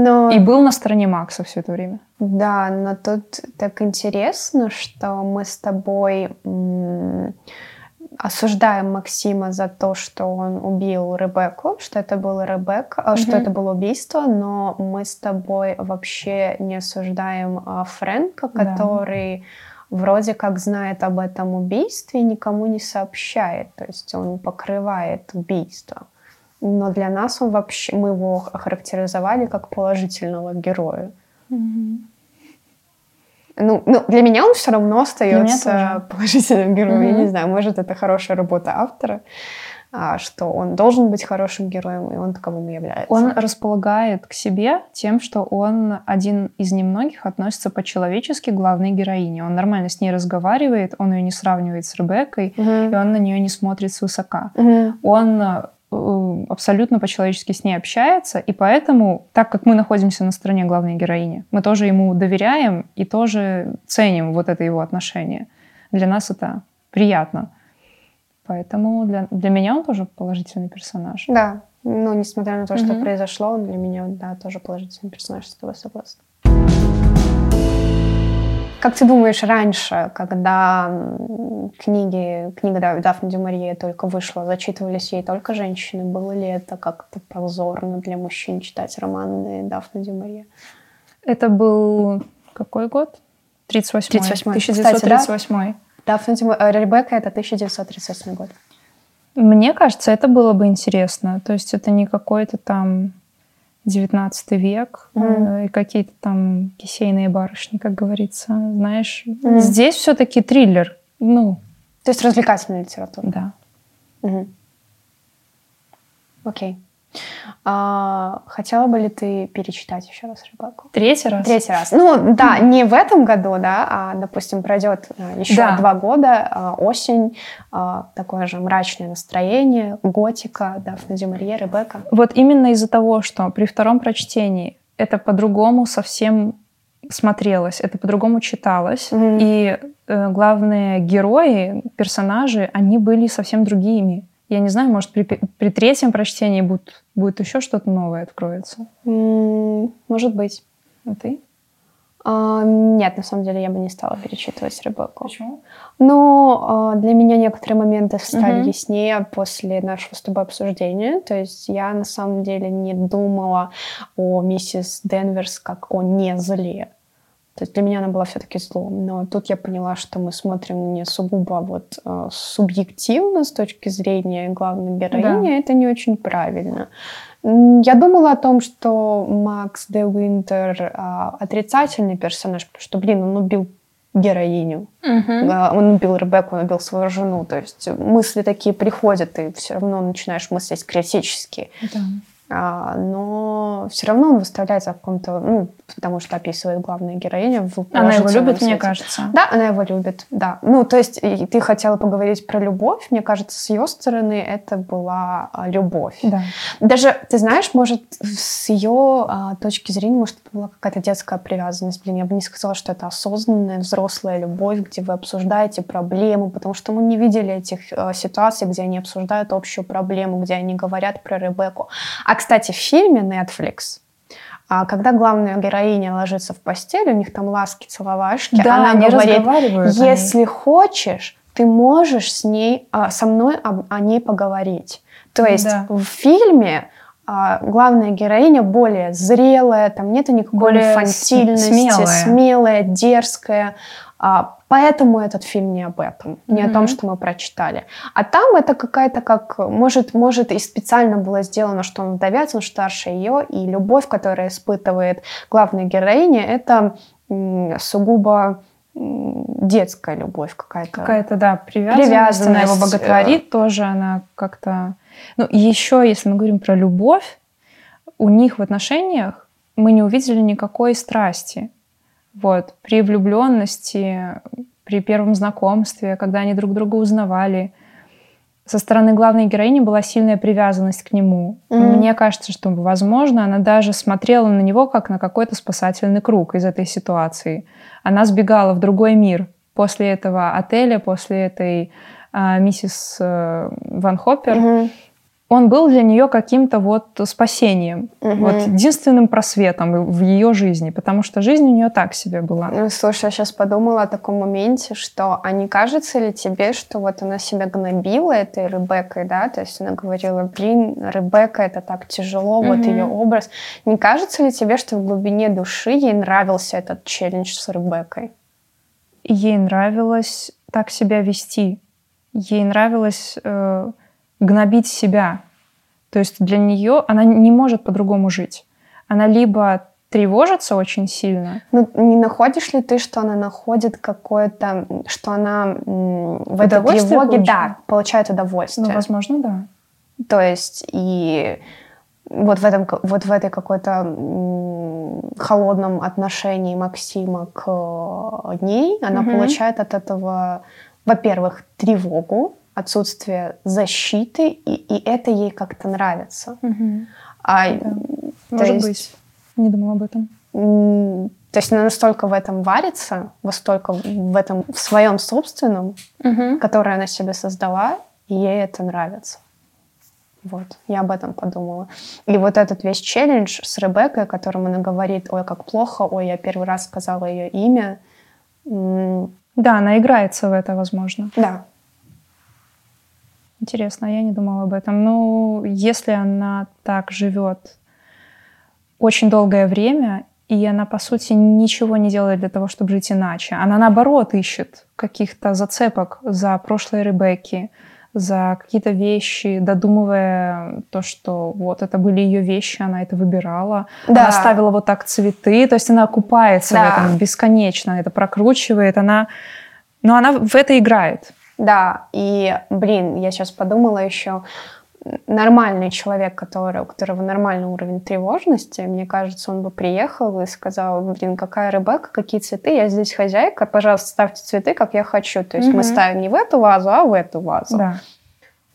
Но, И был на стороне Макса все это время. да, но тут так интересно, что мы с тобой осуждаем Максима за то, что он убил Ребекку, что это было Ребекка, а, что это было убийство, но мы с тобой вообще не осуждаем а, Фрэнка, Да. который вроде как знает об этом убийстве и никому не сообщает, то есть он покрывает убийство. Но для нас он вообще, мы его охарактеризовали как положительного героя. Ну, ну, для меня он все равно остается положительным героем. Я Мгм. не знаю, может, это хорошая работа автора, а, что он должен быть хорошим героем, и он таковым и является. Он располагает к себе тем, что он один из немногих относится по-человечески к главной героине. Он нормально с ней разговаривает, он ее не сравнивает с Ребеккой, Мгм. и он на нее не смотрит свысока. Мгм. Он абсолютно по-человечески с ней общается, и поэтому, так как мы находимся на стороне главной героини, мы тоже ему доверяем и тоже ценим вот это его отношение. Для нас это приятно. Поэтому для, для меня он тоже положительный персонаж. Да, ну, несмотря на то, что Мгм. произошло, он для меня, да, тоже положительный персонаж, с тобой согласна. Как ты думаешь, раньше, когда книги, книга да, Дафны Дюмарье только вышла, зачитывались ей только женщины, было ли это как-то позорно для мужчин читать романы Дафны Дюмарье? Это был какой год? 38 38-й. 1938 Дафна Дюмарье, Ребекка — это 1938 год. Мне кажется, это было бы интересно. То есть это не какой-то там 19 век э, и какие-то там кисейные барышни, как говорится. Знаешь, Мгм. здесь все-таки триллер. Ну, То есть развлекательная литература. да. Мгм. Окей. А, хотела бы ли ты перечитать еще раз Ребекку? Третий раз? Третий раз. Ну, да, не в этом году, да, а, допустим, пройдет э, еще Да. два года, а, осень, а, такое же мрачное настроение, готика, Дафна Дюмарье, Ребекка. Вот именно из-за того, что при втором прочтении это по-другому совсем смотрелось, это по-другому читалось, Мгм. и э, главные герои, персонажи, они были совсем другими. Я не знаю, может, при, при третьем прочтении будет, будет еще что-то новое откроется. Может быть. А ты? А, Нет, на самом деле я бы не стала перечитывать Ребекку. Почему? Но э, для меня некоторые моменты стали Мгм. яснее после нашего с тобой обсуждения. То есть я на самом деле не думала о миссис Денверс как о не зле. То есть для меня она была все-таки злом. Но тут я поняла, что мы смотрим не сугубо вот э, субъективно с точки зрения главной героини. Это не очень правильно. Я думала о том, что Макс де Уинтер а, отрицательный персонаж, потому что, блин, он убил героиню. А, Он убил Ребекку, он убил свою жену. То есть мысли такие приходят, и все равно начинаешь мыслить критически. Да. А, но все равно он выставляется в каком-то, ну, потому что описывает главная героиня в Она его любит, мне кажется. Да, она его любит, да. Ну, то есть ты хотела поговорить про любовь. Мне кажется, с ее стороны это была а, любовь. Да. Даже, ты знаешь, может, с ее а, точки зрения, может, это была какая-то детская привязанность. Блин, я бы не сказала, что это осознанная взрослая любовь, где вы обсуждаете проблему, потому что мы не видели этих а, ситуаций, где они обсуждают общую проблему, где они говорят про Ребекку. А, кстати, в фильме Netflix а, когда главная героиня ложится в постель, у них там ласки, целовашки, Да, она они говорит, если хочешь, ты можешь с ней, а, со мной об- о ней поговорить. То есть Да. в фильме а, главная героиня более зрелая, там нету никакой Более инфантильности, смелая. смелая, дерзкая. А, поэтому этот фильм не об этом, не о том, что мы прочитали. А там это какая-то как, может, может и специально было сделано, что он вдовец, он старше ее, и любовь, которую испытывает главная героиня, это сугубо детская любовь какая-то. Какая-то, да, привязанность, она его Привязанность, боготворит тоже, она как-то... Ну, еще, если мы говорим про любовь, у них в отношениях мы не увидели никакой страсти. Вот, при влюбленности, при первом знакомстве, когда они друг друга узнавали, со стороны главной героини была сильная привязанность к нему. Мгм. Мне кажется, что, возможно, она даже смотрела на него как на какой-то спасательный круг из этой ситуации. Она сбегала в другой мир после этого отеля, после этой а, миссис э, Ван Хоппер. Мгм. Он был для нее каким-то вот спасением, Мгм. вот единственным просветом в ее жизни, потому что жизнь у нее так себе была. Ну, слушай, я сейчас подумала о таком моменте, что а не кажется ли тебе, что вот она себя гнобила этой Ребеккой, да, то есть она говорила, блин, Ребекка, это так тяжело, вот Мгм. ее образ. Не кажется ли тебе, что в глубине души ей нравился этот челлендж с Ребеккой? Ей нравилось так себя вести. Ей нравилось э, гнобить себя. То есть для нее она не может по-другому жить. Она либо тревожится очень сильно, Ну, не находишь ли ты, что она находит какое-то, что она в этой тревоге, да, получает? получает удовольствие? ну, возможно, да. То есть и вот в этом, вот в этой какой-то холодном отношении Максима к э, ней, она Мгм. получает от этого, во-первых, тревогу, отсутствие защиты, и, и это ей как-то нравится. Мгм. А, Да. Может есть, быть. Не думала об этом. то есть она настолько в этом варится, настолько в этом в своем собственном, которое она себе создала, и ей это нравится. Вот, я об этом подумала. И вот этот весь челлендж с Ребеккой, о котором она говорит, ой, как плохо, ой, я первый раз сказала ее имя. Да, она играется в это, возможно. Да, Интересно, я не думала об этом. Ну, если она так живет очень долгое время, и она, по сути, ничего не делает для того, чтобы жить иначе. Она, наоборот, ищет каких-то зацепок за прошлые Ребекки, за какие-то вещи, додумывая то, что вот это были ее вещи, она это выбирала. Да. Она ставила вот так цветы, то есть она окупается Да. в этом бесконечно, это прокручивает, она... Но она в это играет. Да. И, блин, я сейчас подумала еще, нормальный человек, который, у которого нормальный уровень тревожности, мне кажется, он бы приехал и сказал, блин, какая Ребекка, какие цветы, я здесь хозяйка, пожалуйста, ставьте цветы, как я хочу. То есть мы Мгм. ставим не в эту вазу, а в эту вазу. Да.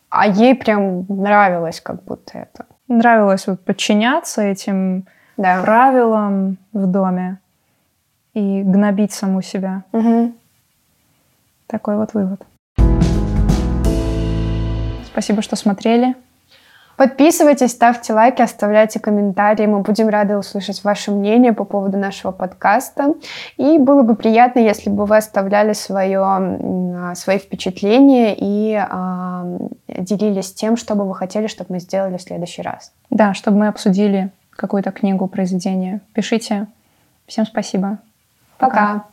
А ей прям нравилось как будто это. Нравилось вот подчиняться этим Да. правилам в доме и гнобить саму себя. Мгм. Такой вот вывод. Спасибо, что смотрели. Подписывайтесь, ставьте лайки, оставляйте комментарии. Мы будем рады услышать ваше мнение по поводу нашего подкаста. И было бы приятно, если бы вы оставляли свое, а, свои впечатления и а, делились тем, что бы вы хотели, чтобы мы сделали в следующий раз. Да, чтобы мы обсудили какую-то книгу, произведение. Пишите. Всем спасибо. Пока.